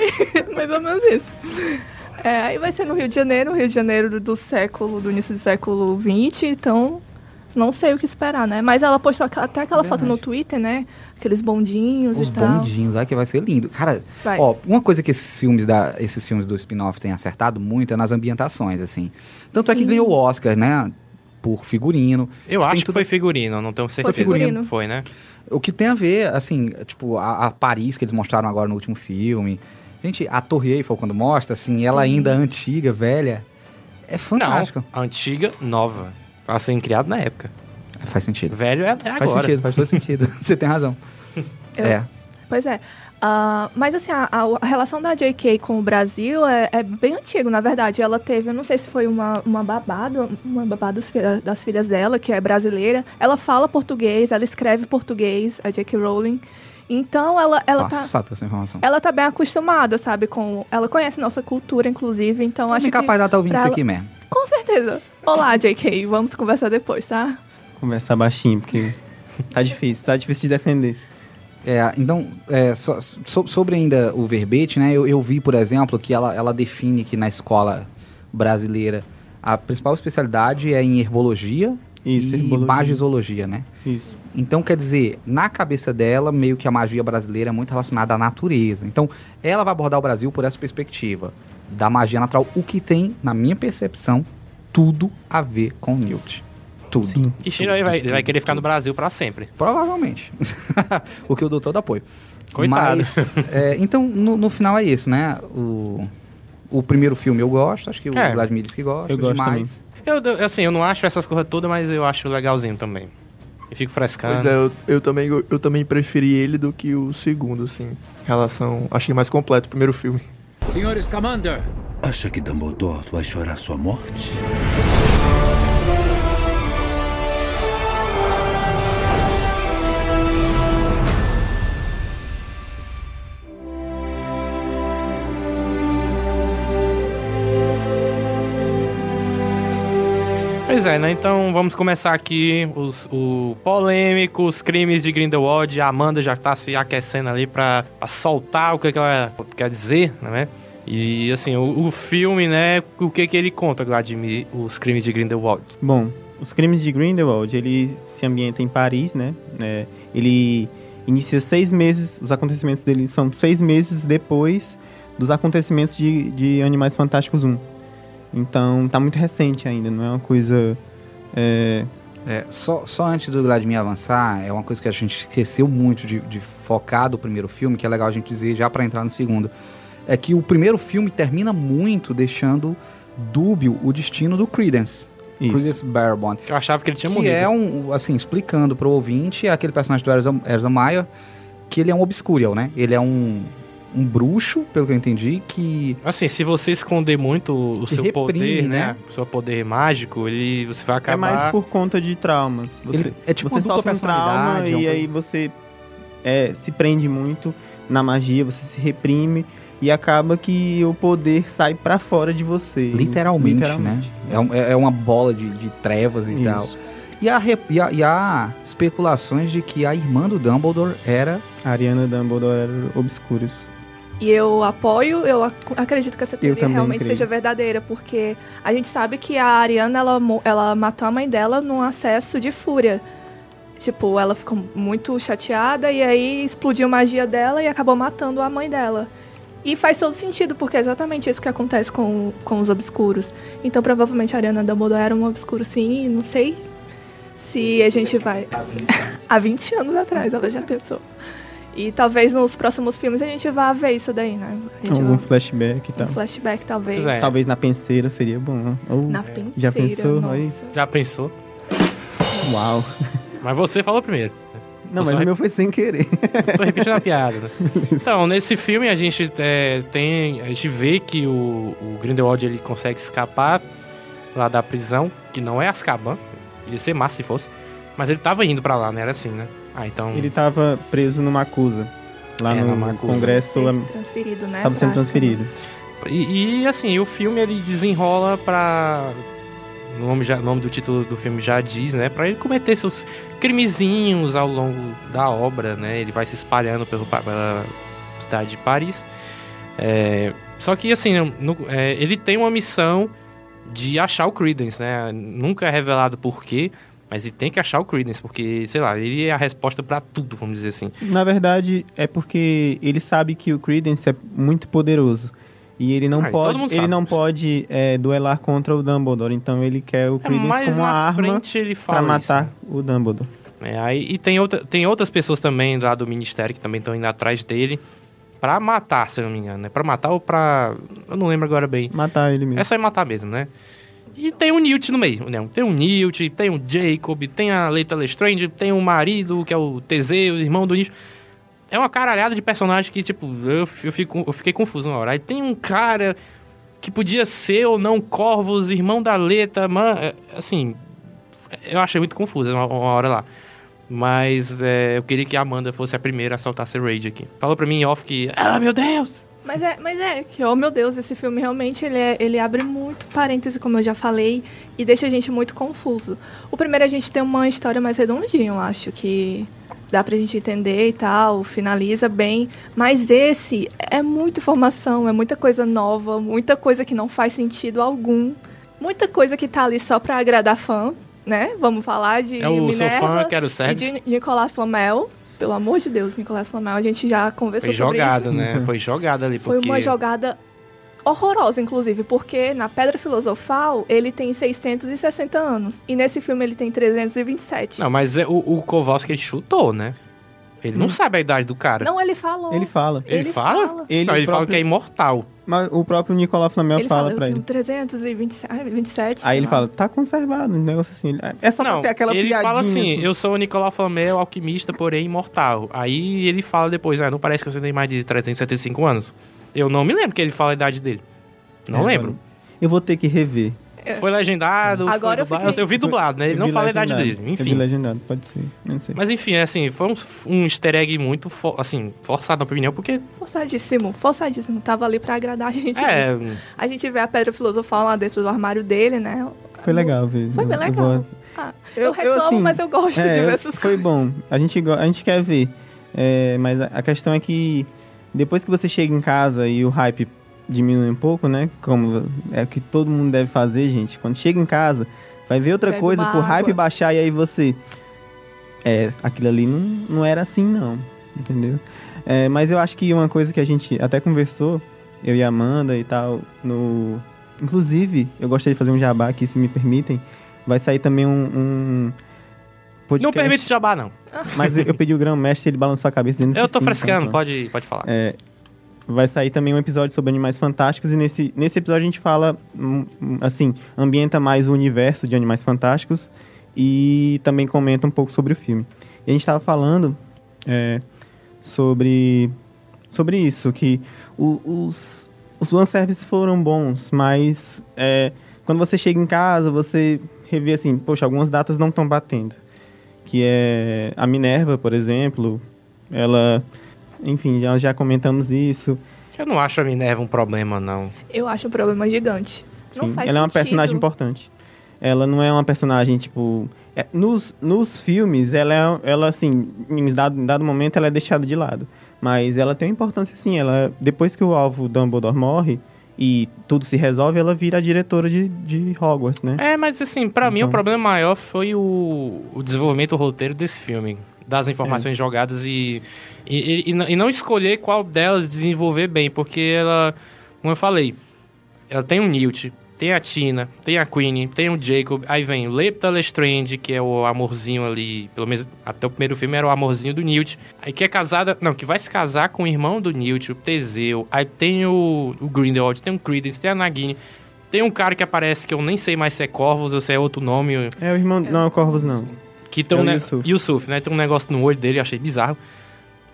Mais ou menos isso. É, aí vai ser no Rio de Janeiro, Rio de Janeiro do, século, do início do século XX, então não sei o que esperar, né? Mas ela postou até aquela foto no Twitter, né? Aqueles bondinhos Os e tal. bondinhos, ai que vai ser lindo. Cara, Vai. ó, uma coisa que esses filmes, da, esses filmes do spin-off têm acertado muito é nas ambientações, assim. Tanto é que Sim. ganhou o Oscar, né? Por figurino. Eu acho que tudo- foi figurino, não tenho certeza. figurino. Foi, né? O que tem a ver, assim, tipo, a, a Paris que eles mostraram agora no último filme. Gente, a Torre Eiffel, quando mostra, assim, ela ainda antiga, velha, é fantástico. Não, antiga, nova. Tá sendo criado na época. Faz sentido. Velho é, é Faz agora. sentido, faz todo sentido. Você tem razão. Eu- É. Pois é. Ah, mas assim, a, a- relação da J.K. com o Brasil é, é bem antigo, na verdade. Ela teve, eu não sei se foi uma, uma babado, uma babado filha- das filhas dela, que é brasileira. Ela fala português, ela escreve português, a J.K. Rowling. Então ela, ela tá. Passado com essa informação. Ela tá bem acostumada, sabe, com... Ela conhece nossa cultura, inclusive, então acho capaz que... de ela estar ouvindo pra isso ela- aqui mesmo. Com certeza. Olá, J.K., vamos conversar depois, tá? Conversar baixinho, porque tá difícil, tá difícil de defender. É, então, é, so- so- sobre ainda o verbete, né? Eu, eu vi, por exemplo, que ela, ela define que na escola brasileira a principal especialidade é em herbologia Isso, e herbologia. magizoologia, né? Isso. Então, quer dizer, na cabeça dela, meio que a magia brasileira é muito relacionada à natureza. Então, ela vai abordar o Brasil por essa perspectiva da magia natural, o que tem, na minha percepção, tudo a ver com Newt. Tudo. Sim. E Shiro aí vai, vai querer ficar no Brasil pra sempre. Provavelmente. o que eu dou todo apoio. Coitado. Mas, é, então, no, no final é isso, né? O, o primeiro filme eu gosto, acho que o É. Vladimir disse que gosta, Eu os gosto demais. Eu, eu- assim, eu não acho essas coisas todas, mas eu acho legalzinho também. E fico frescando. Pois é, eu, eu também, eu também preferi ele do que o segundo, assim. Em relação. Achei mais completo o primeiro filme. Senhor Scamander! Acha que Dumbledore vai chorar sua morte? Pois é, né? Então vamos começar aqui os o polêmico, os crimes de Grindelwald. A Amanda já tá se aquecendo ali pra, pra soltar o que, que ela quer dizer, né? E assim, o, o filme, né? O que que ele conta, Vladimir, os crimes de Grindelwald? Bom, os crimes de Grindelwald, ele se ambienta em Paris, né? É, ele inicia seis meses, os acontecimentos dele são seis meses depois dos acontecimentos de, de Animais Fantásticos 1. Então, tá muito recente ainda, não é uma coisa... é, É, só, só antes do Vladimir avançar, é uma coisa que a gente esqueceu muito de, de focar do primeiro filme, que é legal a gente dizer já pra entrar no segundo. É que o primeiro filme termina muito deixando dúbio o destino do Credence. Isso. Credence Barebone. Eu achava que ele tinha que morrido. é um, assim, explicando pro ouvinte, é aquele personagem do Erza, Erza Maia, que ele é um obscurial, né? Ele é um, um bruxo, pelo que eu entendi, que Assim, se você esconder muito o seu reprime, poder, né? né? O seu poder mágico, ele, você vai É acabar... mais por conta de traumas. Você, Ele- é tipo você sofre um trauma é e coisa- aí você é, se prende muito na magia, você se reprime e acaba que o poder sai pra fora de você. literalmente, Literalmente. né? É, um- é uma bola de, de trevas e tal. Isso. E há, e, há, e há especulações de que a irmã do Dumbledore era. A Ariana Dumbledore era Obscurus. E eu apoio, eu ac- acredito que essa teoria realmente creio. seja verdadeira, porque a gente sabe que a Ariana, ela, ela matou a mãe dela num acesso de fúria. Tipo, ela ficou muito chateada e aí explodiu a magia dela e acabou matando a mãe dela. E faz todo sentido, porque é exatamente isso que acontece com, com os obscuros. Então, provavelmente a Ariana Dumbledore era um obscuro sim, e não sei se a gente vai... Há 20 anos atrás, ela já pensou. E talvez nos próximos filmes a gente vá ver isso daí, né? Algum vá- flashback e tal. um flashback, talvez. É. Talvez na penseira seria bom. né? Ou- Na penseira, Já pensou nossa. Já pensou? Uau. Mas você falou primeiro. Não, mas vai- o meu foi sem querer. Tô repetindo a piada, né? Então, nesse filme a gente é, tem. A gente vê que o, o Grindelwald ele consegue escapar lá da prisão, que não é Azkaban. Ia ser massa se fosse. Mas ele tava indo pra lá, né? Era assim, né? Ah, então. Ele tava preso numa acusa. Lá É, no. Congresso. Am- transferido, né? Tava sendo transferido. E, e, assim, o filme ele desenrola pra. O nome, já, nome do título do filme já diz, né? Pra ele cometer seus crimezinhos ao longo da obra, né? Ele vai se espalhando pelo, pela cidade de Paris. É, só que, assim, no- é, ele tem uma missão de achar o Credence, né? Nunca é revelado por quê, mas ele tem que achar o Credence, porque, sei lá, ele é a resposta pra tudo, vamos dizer assim. Na verdade, é porque ele sabe que o Credence é muito poderoso. E ele não Ah, pode, ele sabe. não pode é, duelar contra o Dumbledore. Então ele quer o É, Credence mais como uma arma fala pra isso, matar né? o Dumbledore. É, aí, e tem, outra, tem outras pessoas também lá do ministério que também estão indo atrás dele pra matar, se eu não me engano, né? Pra matar ou pra... Eu não lembro agora bem. Matar ele mesmo. É só ir matar mesmo, né? E tem o Newt no meio, né? Tem o Newt, tem o Jacob, tem a Leita Lestrange, tem o marido, que é o Teseu, o irmão do Newt. É uma caralhada de personagens que, tipo, eu, eu, fico, eu fiquei confuso na hora. Aí tem um cara que podia ser ou não Corvus, irmão da Leta, man, é, assim... Eu achei muito confuso uma, uma hora lá. Mas é, eu queria que a Amanda fosse a primeira a soltar esse rage aqui. Falou pra mim em off que... Ah, meu Deus! Mas é, mas é que, oh meu Deus, esse filme realmente ele, é- ele abre muito parêntese, como eu já falei, e deixa a gente muito confuso. O primeiro a gente tem uma história mais redondinha, eu acho, que dá pra gente entender e tal, finaliza bem. Mas esse é muita informação, é muita coisa nova, muita coisa que não faz sentido algum. Muita coisa que tá ali só pra agradar fã, né? Vamos falar de É o Minerva seu fã, quero e Sérgio. de Nicolas Flamel. Pelo amor de Deus, Nicolas Flamel, a gente já conversou Foi sobre jogada, isso. né? Foi jogada ali, Foi uma jogada horrorosa, inclusive, porque na Pedra Filosofal ele tem 660 anos. E nesse filme ele tem 327. Não, mas é, o, o Kowalski ele chutou, né? Ele não sabe a idade do cara. Não, ele falou. Ele fala. ele, ele fala? fala. Ele não, ele fala próprio- que é imortal. Mas o próprio Nicolau Flamel Ele fala fala, eu pra tenho ele. 327, ai, 27. Aí sei ele lá. fala, tá conservado, um negócio assim. É só não, pra ter aquela ele piadinha. fala assim, assim. eu sou o Nicolau Flamel, alquimista, porém imortal. Aí ele fala depois, ah, não parece que você tem mais de 375 anos? Eu não me lembro que ele fala a idade dele. Não É, lembro. Eu vou ter que rever. Foi legendado, Agora foi eu fiquei- Eu vi dublado, né? Ele Eu não fala a idade dele. Eu vi Enfim. legendado, pode ser. Não sei. Mas enfim, assim, foi um, um easter egg muito, fo- assim, forçado na opinião, porque... Forçadíssimo, forçadíssimo. Tava ali pra agradar a gente. É, mesmo. A gente vê a Pedra Filosofal lá dentro do armário dele, né? Foi legal ver. Foi bem Eu- eu legal. vou- Ah, eu, reclamo, assim, mas eu gosto é, de ver eu- essas Foi coisas. bom. A gente, a gente quer ver. É, mas a, a questão é que depois que você chega em casa e o hype diminui um pouco, né? Como é o que todo mundo deve fazer, gente. Quando chega em casa, vai ver outra Pega coisa pro hype água. baixar e aí você. É, aquilo ali não, não era assim, não. Entendeu? É, mas eu acho que uma coisa que a gente até conversou, eu e a Amanda e tal, no. Inclusive, eu gostaria de fazer um jabá aqui, se me permitem. Vai sair também um. um podcast. não permite jabá, não. Mas eu eu pedi o grão-mestre, ele balançou a cabeça dizendo Eu tô sim, frescando, então, pode, pode falar. é, vai sair também um episódio sobre animais fantásticos e nesse, nesse episódio a gente fala, hum, hum, assim, ambienta mais o universo de animais fantásticos e também comenta um pouco sobre o filme. E a gente tava falando é, sobre, sobre isso, que os, os fanservices foram bons, mas é, quando você chega em casa, você revê assim, poxa, algumas datas não estão batendo. Que é a Minerva, por exemplo, ela enfim, já, já comentamos isso. Eu não acho a Minerva um problema, não. Eu acho um problema gigante. Não Sim, faz ela é uma sentido. personagem importante. Ela não é uma personagem, tipo... é, nos, nos filmes, ela, é, ela assim, em dado, em dado momento, ela é deixada de lado. Mas ela tem uma importância, sim. Ela, depois que o alvo Dumbledore morre e tudo se resolve, ela vira a diretora de, de Hogwarts, né? É, mas assim, pra mim o Então. problema maior foi o, o desenvolvimento, o roteiro desse filme. Das informações É. jogadas e, e, e, e não- escolher qual delas desenvolver bem, porque ela, como eu falei, ela tem um Newt, tem a Tina, tem a Queen, tem o Jacob, aí vem o Lepta Lestrange, que é o amorzinho ali, pelo menos até o primeiro filme era o amorzinho do Newt. Aí que é casada, não, que vai se casar com o irmão do Newt, o Teseu. Aí tem o, o Grindelwald, tem o Credence, tem a Nagini. Tem um cara que aparece que eu nem sei mais se é Corvus ou se é outro nome. É o irmão. Não é o Corvus, não. Que tem É um o ne- Yusuf. Yusuf, né? Tem um negócio no olho dele, eu achei bizarro.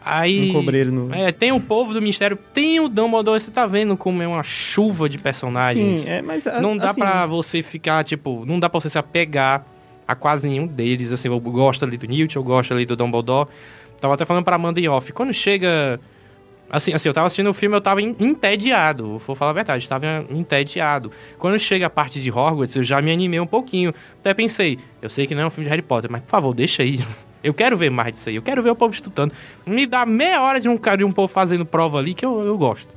Aí. Um cobreiro no- É, tem o povo do Ministério, tem o Dumbledore, você tá vendo como é uma chuva de personagens. Sim, é, mas. não dá assim, pra você ficar, tipo, não dá pra você se apegar a quase nenhum deles. Assim, eu gosto ali do Newt, eu gosto ali do Dumbledore. Tava até falando pra Amanda em off. Quando chega. Assim, assim, eu tava assistindo o filme, eu tava en- entediado. Vou falar a verdade, estava entediado. Quando chega a parte de Hogwarts, eu já me animei um pouquinho. Até pensei, eu sei que não é um filme de Harry Potter, mas por favor, deixa aí. Eu quero ver mais disso aí. Eu quero ver o povo estudando. Me dá meia hora de um cara de um povo fazendo prova ali que eu, eu gosto.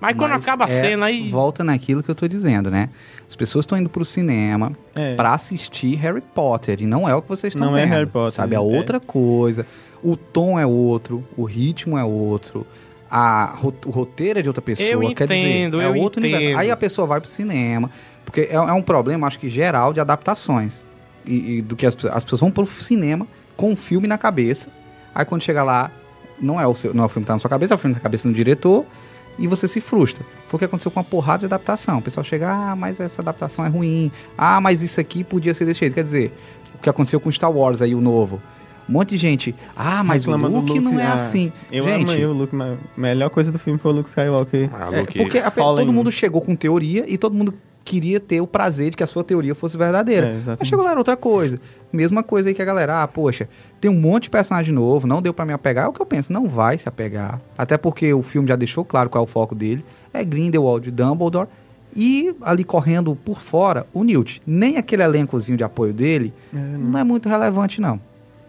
Mas quando Mas acaba a é- cena aí. Volta naquilo que eu tô dizendo, né? As pessoas estão indo pro cinema É. pra assistir Harry Potter. E não é o que vocês estão Não é vendo. Harry Potter, Sabe? É é. outra coisa. O tom é outro. O ritmo é outro. A, o roteiro é de outra pessoa. Eu quer entendo, dizer, é eu outro universo. entendo. Aí a pessoa vai pro cinema. Porque é, é um problema, acho que geral, de adaptações. E, e do que as, as pessoas vão pro cinema com um filme na cabeça. Aí quando chega lá, não é o, seu, não é o filme que tá na sua cabeça, é o filme que tá na cabeça do diretor. E você se frustra. Foi o que aconteceu com a porrada de adaptação. O pessoal chega, ah, mas essa adaptação é ruim. Ah, mas isso aqui podia ser desse jeito. Quer dizer, o que aconteceu com Star Wars aí, o novo. Um monte de gente, ah, mas reclama o do Luke, não é ah, assim. Eu gente, amei o Luke, mas a melhor coisa do filme foi o Luke Skywalker. Ah, é, Luke, porque a todo mundo chegou com teoria e todo mundo queria ter o prazer de que a sua teoria fosse verdadeira. É, exatamente. Mas chegou lá era outra coisa. Mesma coisa aí que a galera, ah, poxa, tem um monte de personagem novo, não deu pra me apegar. É o que eu penso, não vai se apegar. Até porque o filme já deixou claro qual é o foco dele. É Grindelwald, Dumbledore e ali correndo por fora o Newt. Nem aquele elencozinho de apoio dele não é muito relevante não,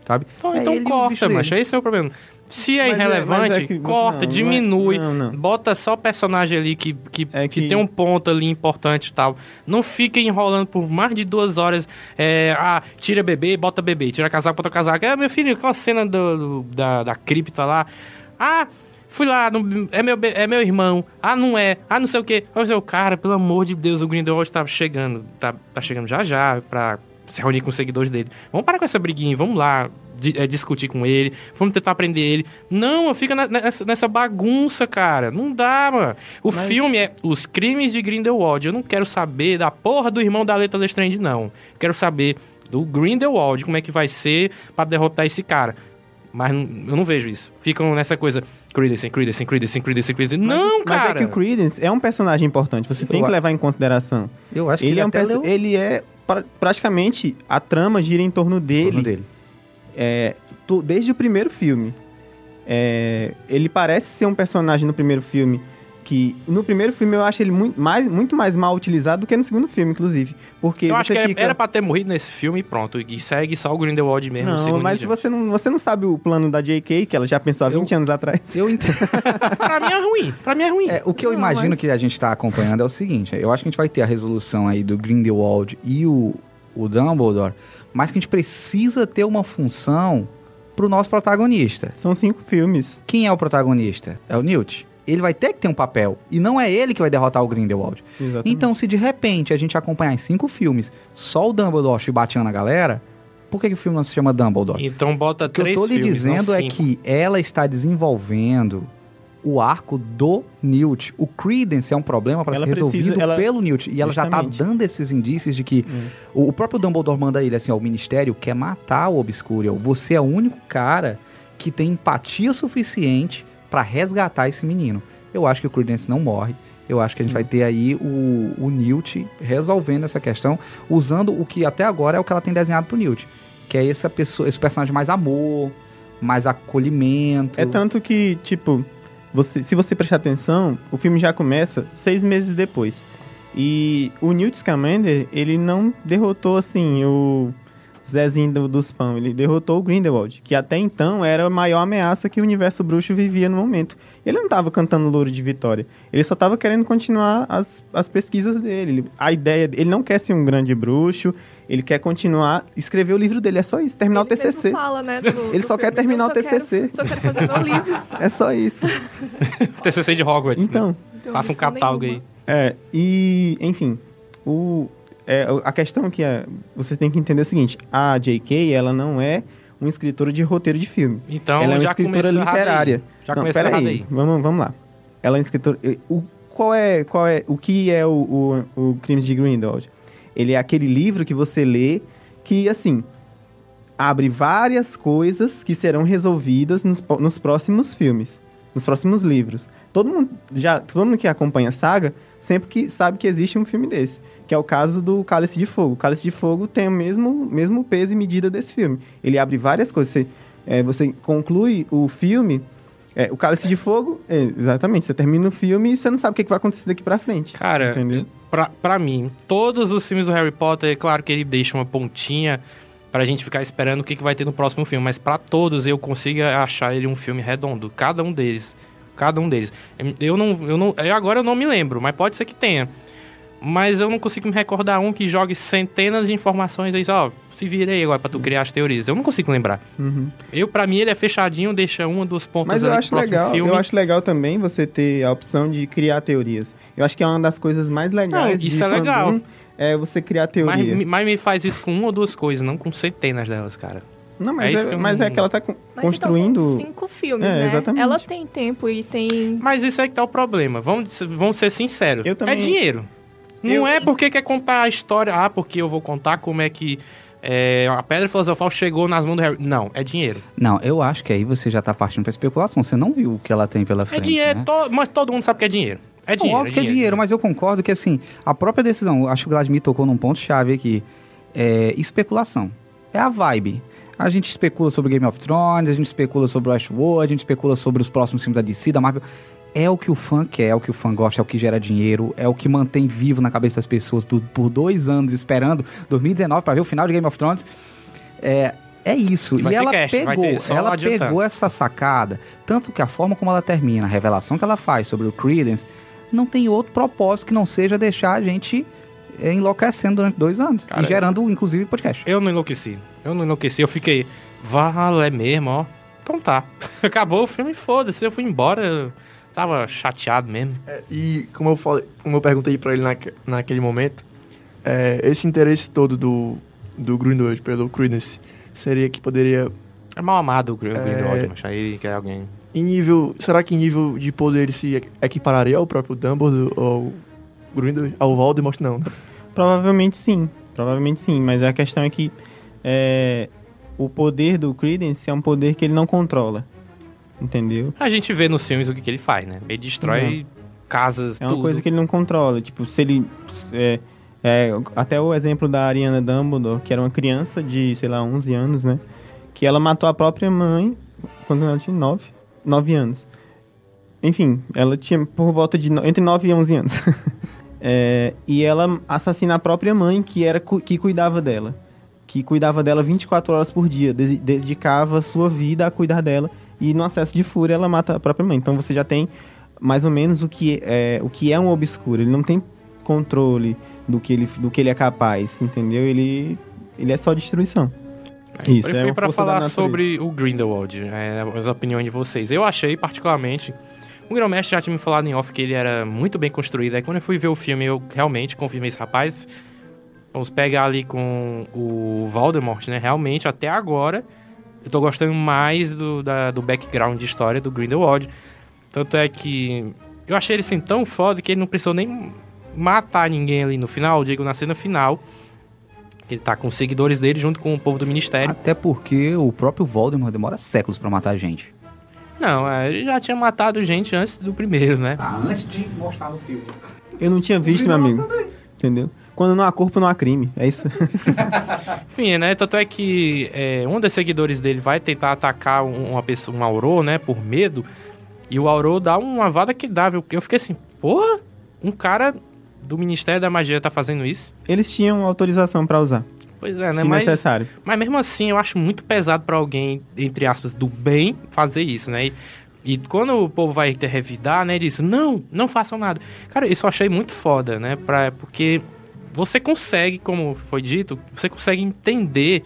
sabe? Então, É então corta, mas dele. esse é o problema. Se é Mas é- irrelevante, mas é que- corta, não, é- diminui, não, não. bota só o personagem ali que, que, É que que- tem um ponto ali importante e tal. Não fica enrolando por mais de duas horas. É, ah, tira bebê, bota bebê, tira casaco, bota casaco. É, meu filho, aquela cena do, do- da, da cripta lá. Ah, fui lá, não- é, meu, é meu irmão. Ah, não é. Ah, não sei o quê. Eu cara, pelo amor de Deus, o Grindelwald tá chegando. Tá, tá chegando já já pra se reunir com os seguidores dele. Vamos parar com essa briguinha, vamos lá di- é, discutir com ele, vamos tentar aprender ele. Não, fica na- nessa, nessa bagunça, cara. Não dá, mano. O Mas- filme é Os Crimes de Grindelwald. Eu não quero saber da porra do irmão da Letra Lestrange, não. Eu quero saber do Grindelwald, como é que vai ser pra derrotar esse cara. Mas eu não vejo isso. Ficam nessa coisa. Credence, Credence, Credence, Credence, Credence. Não, Mas cara! é que o Credence é um personagem importante, você tem Eu que a- levar em consideração. Eu acho que Ele, ele, é um até perso- leu- ele é pra- praticamente a trama gira em torno em dele, torno dele. É, tu- desde o primeiro filme. É, ele parece ser um personagem no primeiro filme que no primeiro filme eu acho ele muito mais, muito mais mal utilizado do que no segundo filme, inclusive, porque Eu acho que era, fica era pra ter morrido nesse filme e pronto. E segue só o Grindelwald mesmo. não, segundo mas dia. você não, você não sabe o plano da J.K., que ela já pensou há Eu- 20 anos atrás. Eu entendo. pra mim é ruim. Pra mim é ruim. É, o que eu Não, imagino mas- que a gente tá acompanhando é o seguinte: eu acho que a gente vai ter a resolução aí do Grindelwald e o, o Dumbledore, mas que a gente precisa ter uma função pro nosso protagonista. São cinco filmes. Quem é o protagonista? É o Newt. Ele vai ter que ter um papel. E não é ele que vai derrotar o Grindelwald. Exatamente. Então, se de repente a gente acompanhar em cinco filmes só o Dumbledore chibateando a galera, por que, que o filme não se chama Dumbledore? Então bota O que eu três tô lhe filmes, dizendo é que ela está desenvolvendo o arco do Newt. O Credence é um problema para ser Ela precisa- resolvido ela- pelo Newt. E ela já tá dando esses indícios de que Hum. o, o próprio Dumbledore manda ele assim, ó, o Ministério quer matar o Obscurial. Você é o único cara que tem empatia suficiente para resgatar esse menino. Eu acho que o Credence não morre. Eu acho que a gente Hum. vai ter aí o, o Newt resolvendo essa questão, usando o que até agora é o que ela tem desenhado pro Newt. Que é essa pessoa, esse personagem mais amor, mais acolhimento. É tanto que, tipo, você, se você prestar atenção, o filme já começa seis meses depois. E o Newt Scamander, ele não derrotou, assim, o Zezinho do, dos Pão. Ele derrotou o Grindelwald, que até então era a maior ameaça que o universo bruxo vivia no momento. Ele não tava cantando louro de vitória. Ele só tava querendo continuar as, as pesquisas dele. Ele- A ideia... Ele não quer ser um grande bruxo, ele quer continuar... Escrever o livro dele, é só isso. Terminar Ele o TCC. mesmo fala, né, do- Ele do só quer filme. terminar Eu o só quero- TCC. Só quero fazer meu livro. É só isso. TCC de Hogwarts, né? Então... Não tenho Faça um catálogo nenhuma. aí. É, e, enfim, o, é, a questão que é, você tem que entender é o seguinte: a J.K. ela não é uma escritora de roteiro de filme. Então, ela é uma escritora literária. aí. Já não, começou aí. Vamos, vamos lá. Ela é uma escritora. O, qual é, qual é, o que é o, o, o Crimes de Grindelwald? Ele é aquele livro que você lê que, assim, abre várias coisas que serão resolvidas nos, nos próximos filmes, nos próximos livros. Todo mundo, já, todo mundo que acompanha a saga sempre que sabe que existe um filme desse, que é o caso do Cálice de Fogo. O Cálice de Fogo tem o mesmo, mesmo peso e medida desse filme. Ele abre várias coisas. Você, é, você conclui o filme, é, o Cálice de Fogo, é, exatamente, você termina o filme e você não sabe o que, que vai acontecer daqui pra frente. Cara, Entendeu? pra, pra mim, todos os filmes do Harry Potter, é claro que ele deixa uma pontinha pra gente ficar esperando o que, que vai ter no próximo filme, mas pra todos eu consigo achar ele um filme redondo, cada um deles. Cada um deles. Eu não, eu não, eu agora eu não me lembro, mas pode ser que tenha. Mas eu não consigo me recordar um que jogue centenas de informações aí, ó, se virei agora pra tu criar as teorias. Eu não consigo lembrar. Uhum. Eu, pra mim, ele é fechadinho, deixa uma, duas pontas Mas eu acho legal, filme. eu acho legal também você ter a opção de criar teorias. Eu acho que é uma das coisas mais legais Não, isso de é legal. é você criar teoria. Mas, mas me faz isso com uma ou duas coisas, não com centenas delas, cara. Não, mas é é, mas não- é que ela tá construindo. então, são cinco filmes, É, né? exatamente. Ela tem tempo e tem... Mas isso é que tá o problema. Vamos, vamos ser sinceros. Eu também- É dinheiro. Não Eu- é porque quer contar a história, ah, porque eu vou contar como é que é, a Pedra Filosofal chegou nas mãos do Harry. Não, é dinheiro. Não, eu acho que aí você já tá partindo pra especulação. Você não viu o que ela tem pela É frente. dinheiro, né? to- mas todo mundo sabe que é dinheiro. É Não, dinheiro. óbvio que é dinheiro, mas eu concordo que, assim, a própria decisão, acho que o Vladimir tocou num ponto-chave aqui, é especulação. É a vibe. A gente especula sobre Game of Thrones, a gente especula sobre o Ashwood, a gente especula sobre os próximos filmes da DC, da Marvel. É o que o fã quer, é o que o fã gosta, é o que gera dinheiro, é o que mantém vivo na cabeça das pessoas do- por dois anos esperando 2019 pra ver o final de Game of Thrones. É, é isso. E E, ela cast, pegou, ter, ela adiantando. pegou essa sacada, tanto que a forma como ela termina, a revelação que ela faz sobre o Credence, não tem outro propósito que não seja deixar a gente enlouquecendo durante dois anos. Cara, e gerando, inclusive, podcast. Eu não enlouqueci. Eu não enlouqueci. Eu fiquei, vale é mesmo, ó. Então tá. Acabou o filme, foda-se. Eu fui embora. Eu tava chateado mesmo. É, e como eu falei, como eu perguntei pra ele naque- naquele momento, é, esse interesse todo do, do Grindelwald pelo Credence seria que poderia, É mal amado o É. Grindelwald, mas aí ele quer alguém. em nível, será que em nível de poder ele se equipararia ao próprio Dumbledore ou Grindelwald, ao Voldemort não? Provavelmente sim. Provavelmente sim. Mas a questão é que é, o poder do Credence é um poder que ele não controla. Entendeu? A gente vê nos filmes o que, que ele faz, né? Ele destrói casas, É uma tudo. coisa que ele não controla. Tipo, se ele. é, é, até o exemplo da Ariana Dumbledore, que era uma criança de, sei lá, 11 anos, né? Que ela matou a própria mãe quando ela tinha 9, 9 anos. Enfim, ela tinha por volta de. entre 9 e 11 anos. É, e ela assassina a própria mãe, que era que cuidava dela. Que cuidava dela 24 horas por dia. de- dedicava sua vida a cuidar dela. E no acesso de fúria, ela mata a própria mãe. Então você já tem mais ou menos o que é, o que é um obscuro. Ele não tem controle do que ele, do que ele é capaz, entendeu? Ele, ele é só destruição. Isso, eu é fui da falar sobre o Grindelwald, é, as opiniões de vocês. Eu achei, particularmente, o Grão-Mestre já tinha me falado em off que ele era muito bem construído. Aí quando eu fui ver o filme, eu realmente confirmei esse rapaz. Vamos pegar ali com o Voldemort, né? Realmente, até agora, eu tô gostando mais do, da- do background de história do Grindelwald. Tanto é que eu achei ele assim tão foda que ele não precisou nem matar ninguém ali no final, eu digo na cena final. Ele tá com os seguidores dele junto com o povo do ministério. Até porque o próprio Voldemort demora séculos pra matar a gente. Não, é, ele já tinha matado gente antes do primeiro, né? Ah, antes de mostrar no filme. Eu não tinha visto, meu amigo. Entendeu? Quando não há corpo, não há crime. É isso. Enfim, né? Tanto é que é, um dos seguidores dele vai tentar atacar um- uma pessoa, um Auror, né? Por medo. E o Auror dá uma vada que dá, viu? Eu fiquei assim, porra, um cara do Ministério da Magia tá fazendo isso. Eles tinham autorização pra usar, Pois é, né? se Mas, necessário. mas mesmo assim, eu acho muito pesado pra alguém, entre aspas, do bem, fazer isso, né? E, e quando o povo vai ter revidar, né? Diz, não, não façam nada. Cara, isso eu achei muito foda, né? Pra, porque você consegue, como foi dito, você consegue entender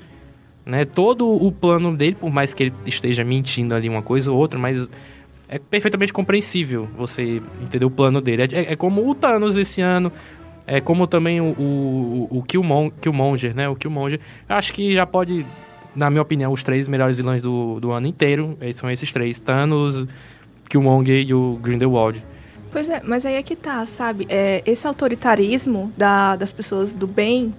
né, todo o plano dele, por mais que ele esteja mentindo ali uma coisa ou outra, mas é perfeitamente compreensível você entender o plano dele. É, é como o Thanos esse ano. É como também o, o, o Killmon, Killmonger, né? O Killmonger. Acho que já pode, na minha opinião, os três melhores vilões do, do ano inteiro são esses três: Thanos, Killmonger e o Grindelwald. Pois é, mas aí é que tá, sabe? É, esse autoritarismo da, das pessoas do bem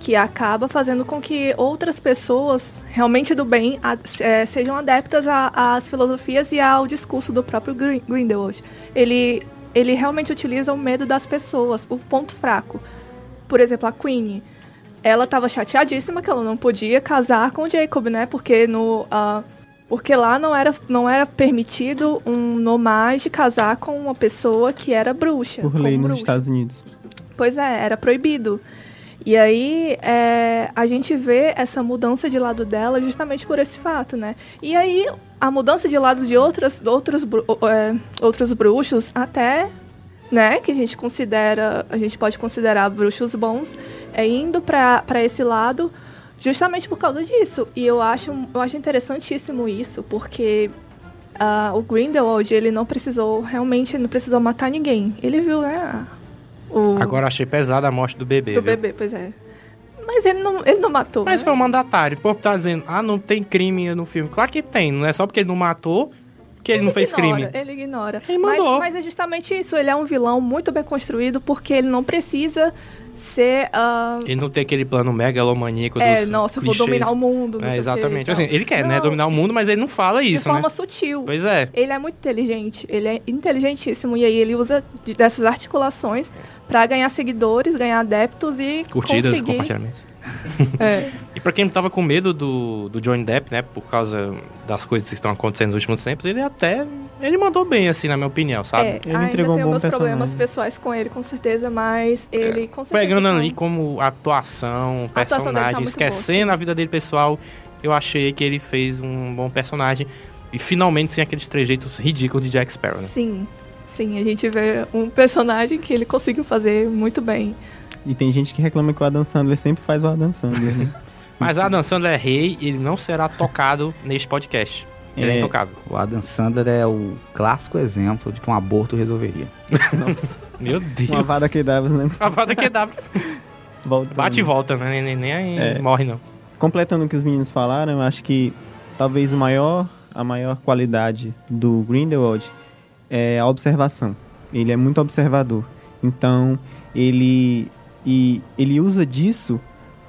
que acaba fazendo com que outras pessoas realmente do bem a, é, sejam adeptas às filosofias e ao discurso do próprio Grindelwald. Ele, ele realmente utiliza o medo das pessoas, o ponto fraco. Por exemplo, a Queen. Ela estava chateadíssima que ela não podia casar com o Jacob, né? Porque no... Uh, porque lá não era, não era permitido um nomade casar com uma pessoa que era bruxa. Por lei nos bruxa. Estados Unidos. Pois é, era proibido. E aí é, a gente vê essa mudança de lado dela justamente por esse fato, né? E aí a mudança de lado de outras, outros, é, outros bruxos, até, né, que a gente considera, a gente pode considerar bruxos bons, é indo para esse lado justamente por causa disso. E eu acho, eu acho interessantíssimo isso, porque uh, o Grindelwald, ele não precisou, realmente, não precisou matar ninguém. Ele viu, né, o... Agora achei pesada a morte do bebê. Do viu? bebê, pois é. Mas ele não, ele não matou. Mas né? foi um mandatário. O povo tá dizendo, ah, não tem crime no filme. Claro que tem, não é só porque ele não matou que ele, ele não fez ignora, crime. Ele ignora. Ele. Mas, mas é justamente isso. Ele é um vilão muito bem construído porque ele não precisa ser. Uh... Ele não tem aquele plano megalomaníaco é, dos nossa, clichês. vou dominar o mundo. é, exatamente. Assim, ele quer, né, não, né? Dominar o mundo, mas ele não fala isso. De forma né? sutil. Pois é. Ele é muito inteligente. Ele é inteligentíssimo. E aí ele usa dessas articulações para ganhar seguidores, ganhar adeptos e. Curtidas, conseguir... compartilhamentos. É. E pra quem tava com medo do, do Johnny Depp, né, por causa das coisas que estão acontecendo nos últimos tempos, ele até. Ele mandou bem, assim, na minha opinião, sabe? É, ele ainda entregou tem um bom meus personagem. problemas pessoais com ele, com certeza, mas ele com certeza. Pegando tá- ali como atuação, A atuação tá personagem, muito esquecendo boa, a vida dele pessoal, eu achei que ele fez um bom personagem. E finalmente sem aqueles trejeitos ridículos de Jack Sparrow, né? Sim, sim, a gente vê um personagem que ele conseguiu fazer muito bem. E tem gente que reclama que o Adam Sandler sempre faz o Adam Sandler, né? Mas Adam Sandler é rei e ele não será tocado neste podcast. Ele é, É. intocável. O Adam Sandler é o clássico exemplo de que um aborto resolveria. Nossa, Meu Deus. uma vada que dava, né? Uma vada que dá. Volta. Bate e volta, né? Nem, nem aí É. morre, não. Completando o que os meninos falaram, eu acho que talvez o maior, a maior qualidade do Grindelwald é a observação. Ele é muito observador. Então, ele e ele usa disso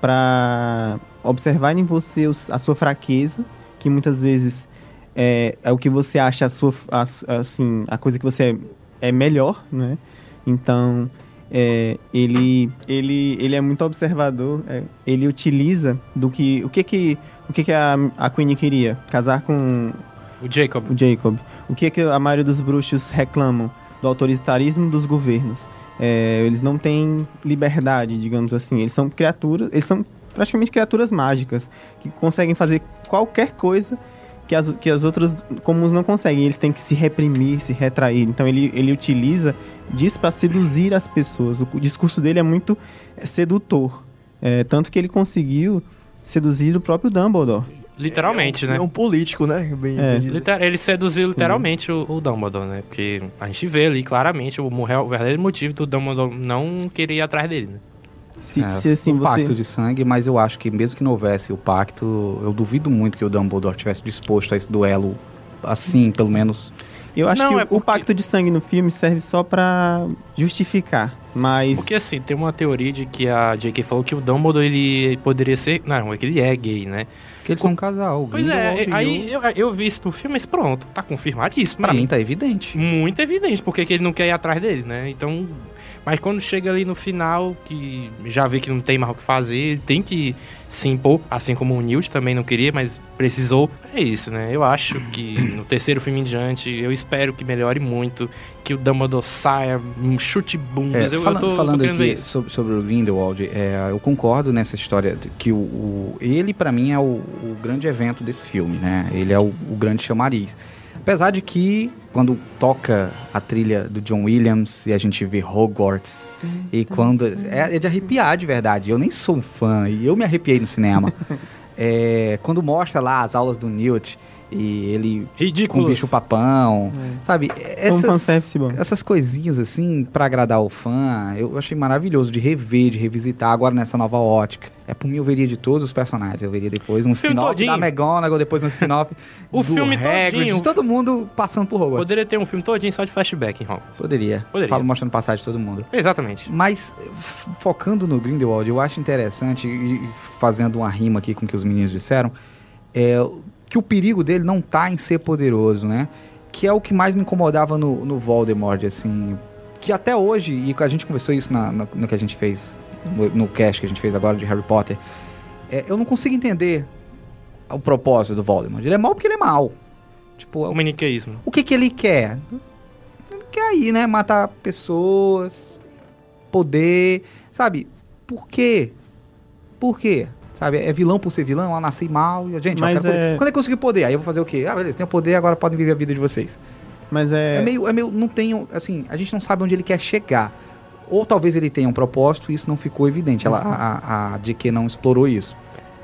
para observar em você os- a sua fraqueza, que muitas vezes é, é o que você acha a sua a- assim, a coisa que você é, é melhor, né? Então, é, ele, ele, ele é muito observador. é, ele utiliza do que o que que o que que a, a Queen queria casar com O Jacob. o Jacob. O que que a maioria dos bruxos reclamam do autoritarismo dos governos? É, eles não têm liberdade, digamos assim. Eles são criaturas, eles são praticamente criaturas mágicas que conseguem fazer qualquer coisa que as, que as outras comuns não conseguem. Eles têm que se reprimir, se retrair. Então ele, ele utiliza disso para seduzir as pessoas. O, discurso dele é muito sedutor. É, tanto que ele conseguiu seduzir o próprio Dumbledore. Literalmente, é um, né? É um político, né? Bem, É. bem Ele seduziu literalmente o, o Dumbledore, né? Porque a gente vê ali claramente o, o verdadeiro motivo do Dumbledore não querer ir atrás dele, né? Se, É, se assim o você. pacto de sangue, mas eu acho que mesmo que não houvesse o pacto, eu duvido muito que o Dumbledore tivesse disposto a esse duelo assim, pelo menos. Eu acho Não, que o- é o porque- pacto de sangue no filme serve só pra justificar. Mas. Porque assim, tem uma teoria de que a J.K. falou que o Dumbledore ele poderia ser. Não, é que ele é gay, né? Que eles são um casal. o Pois é, aí eu, eu vi isso no filme, mas pronto, tá confirmadíssimo. Pra aí. mim tá evidente. Muito evidente porque que ele não quer ir atrás dele, né? Então. Mas quando chega ali no final, que já vê que não tem mais o que fazer, ele tem que se impor, assim como o Newt também não queria, mas precisou. É isso, né? Eu acho que no terceiro filme em diante, eu espero que melhore muito, que o Dumbledore saia, um chute bundas. É, eu, fala- eu tô, falando tô aqui sobre, sobre o Grindelwald, é, eu concordo nessa história que o, o- ele pra mim é o, o grande evento desse filme, né? Ele é o, o grande chamariz. Apesar de que quando toca a trilha do John Williams e a gente vê Hogwarts e quando é, é de arrepiar de verdade. Eu nem sou um fã e eu me arrepiei no cinema. É, quando mostra lá as aulas do Newt E ele com Ridículo. o bicho papão, sabe? Foi um Essas, essas coisinhas assim pra agradar o fã, eu achei maravilhoso de rever, de revisitar agora nessa nova ótica. É por mim eu veria de todos os personagens, eu veria depois um spin-off da. McGonagall, depois um spin-off O do filme Hagrid, todinho. de todo mundo passando por Hogwarts. Poderia ter um filme todinho só de flashback em Hogwarts. Poderia. Poderia. Falo mostrando passagem de todo mundo. Exatamente. Mas focando no Grindelwald, eu acho interessante, e fazendo uma rima aqui com o que os meninos disseram, é que o perigo dele não tá em ser poderoso, né? Que é o que mais me incomodava no, no Voldemort, assim. Que até hoje, e a gente conversou isso na- na- no que a gente fez, no, no cast que a gente fez agora de Harry Potter, é, eu não consigo entender o propósito do Voldemort. Ele é mal porque ele é mal. Tipo, O maniqueísmo. o que que ele quer? Ele quer aí, né? Matar pessoas, poder, sabe? Por quê? Por quê? Sabe? É vilão por ser vilão? Ah, nasci mal. e, Gente, Mas quero poder. é- quando eu conseguir poder, aí eu vou fazer o quê? Ah, beleza, tenho poder, agora podem viver a vida de vocês. Mas é. É, meio, é meio, não tem, assim, a gente não sabe onde ele quer chegar. Ou talvez ele tenha um propósito e isso não ficou evidente. Ela, a, a, a DQ não explorou isso.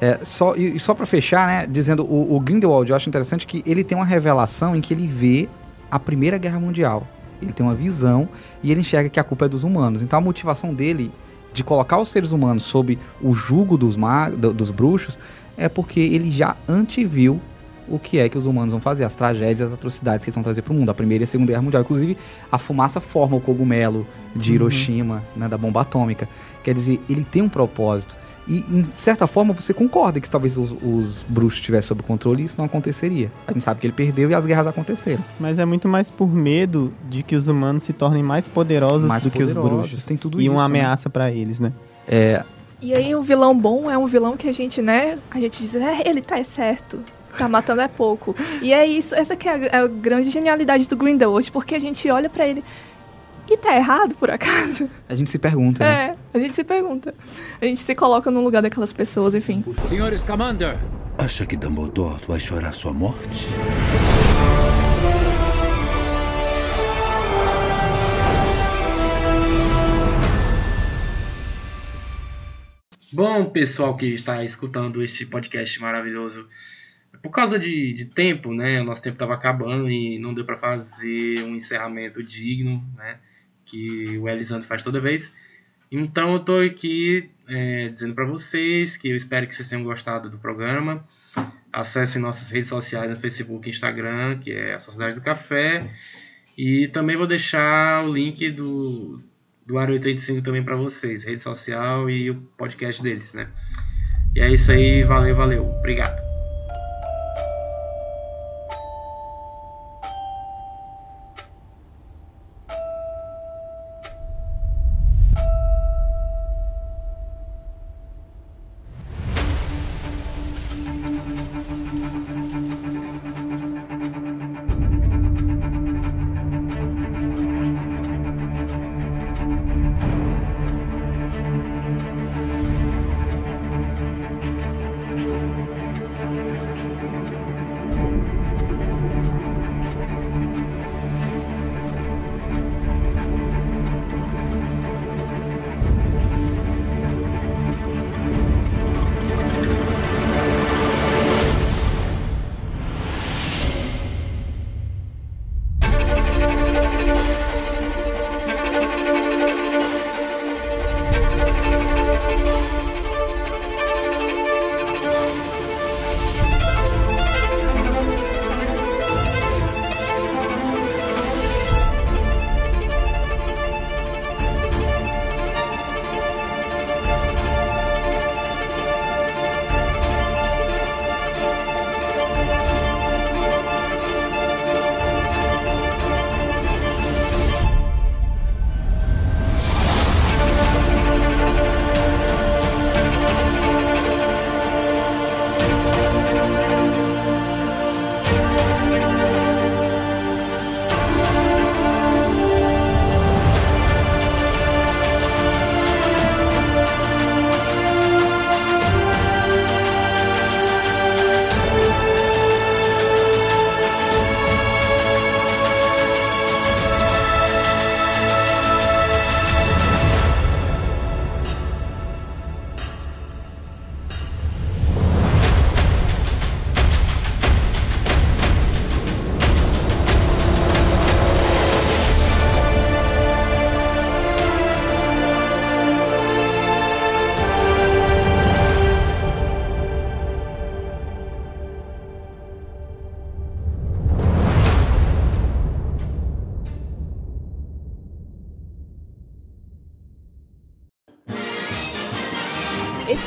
É, só, e, só pra fechar, né, dizendo, o, o Grindelwald, eu acho interessante que ele tem uma revelação em que ele vê a Primeira Guerra Mundial. Ele tem uma visão e ele enxerga que a culpa é dos humanos. Então a motivação dele de colocar os seres humanos sob o jugo dos, ma dos bruxos é porque ele já anteviu o que é que os humanos vão fazer, as tragédias, as atrocidades que eles vão trazer pro mundo. A Primeira e a Segunda Guerra Mundial. Inclusive, a fumaça forma o cogumelo de Hiroshima, né, da bomba atômica. Quer dizer, ele tem um propósito. E, em certa forma, você concorda que talvez os, os bruxos estivessem sob controle e isso não aconteceria. A gente sabe que ele perdeu e as guerras aconteceram. Mas é muito mais por medo de que os humanos se tornem mais poderosos Mais do que os poderosos, bruxos. tem tudo e isso, uma né? ameaça pra eles, né? É, E aí o vilão bom é um vilão que a gente, né? A gente diz, é, ele tá certo. Tá matando é pouco. E é isso, essa que é a, é a grande genialidade do Grindelwald, porque a gente olha pra ele e tá errado, por acaso? a gente se pergunta, né? É, a gente se pergunta. A gente se coloca no lugar daquelas pessoas, enfim. Senhor Scamander! Acha que Dumbledore vai chorar sua morte? Bom, pessoal que está escutando este podcast maravilhoso, por causa de, de tempo, né? O nosso tempo estava acabando e não deu para fazer um encerramento digno, né? Que o Elisandro faz toda vez. Então eu tô aqui é, dizendo para vocês que eu espero que vocês tenham gostado do programa. Acessem nossas redes sociais no Facebook e Instagram, que é a Sociedade do Café. E também vou deixar o link do, do Área 85 também para vocês, rede social e o podcast deles, né? E é isso aí, valeu, valeu. Obrigado.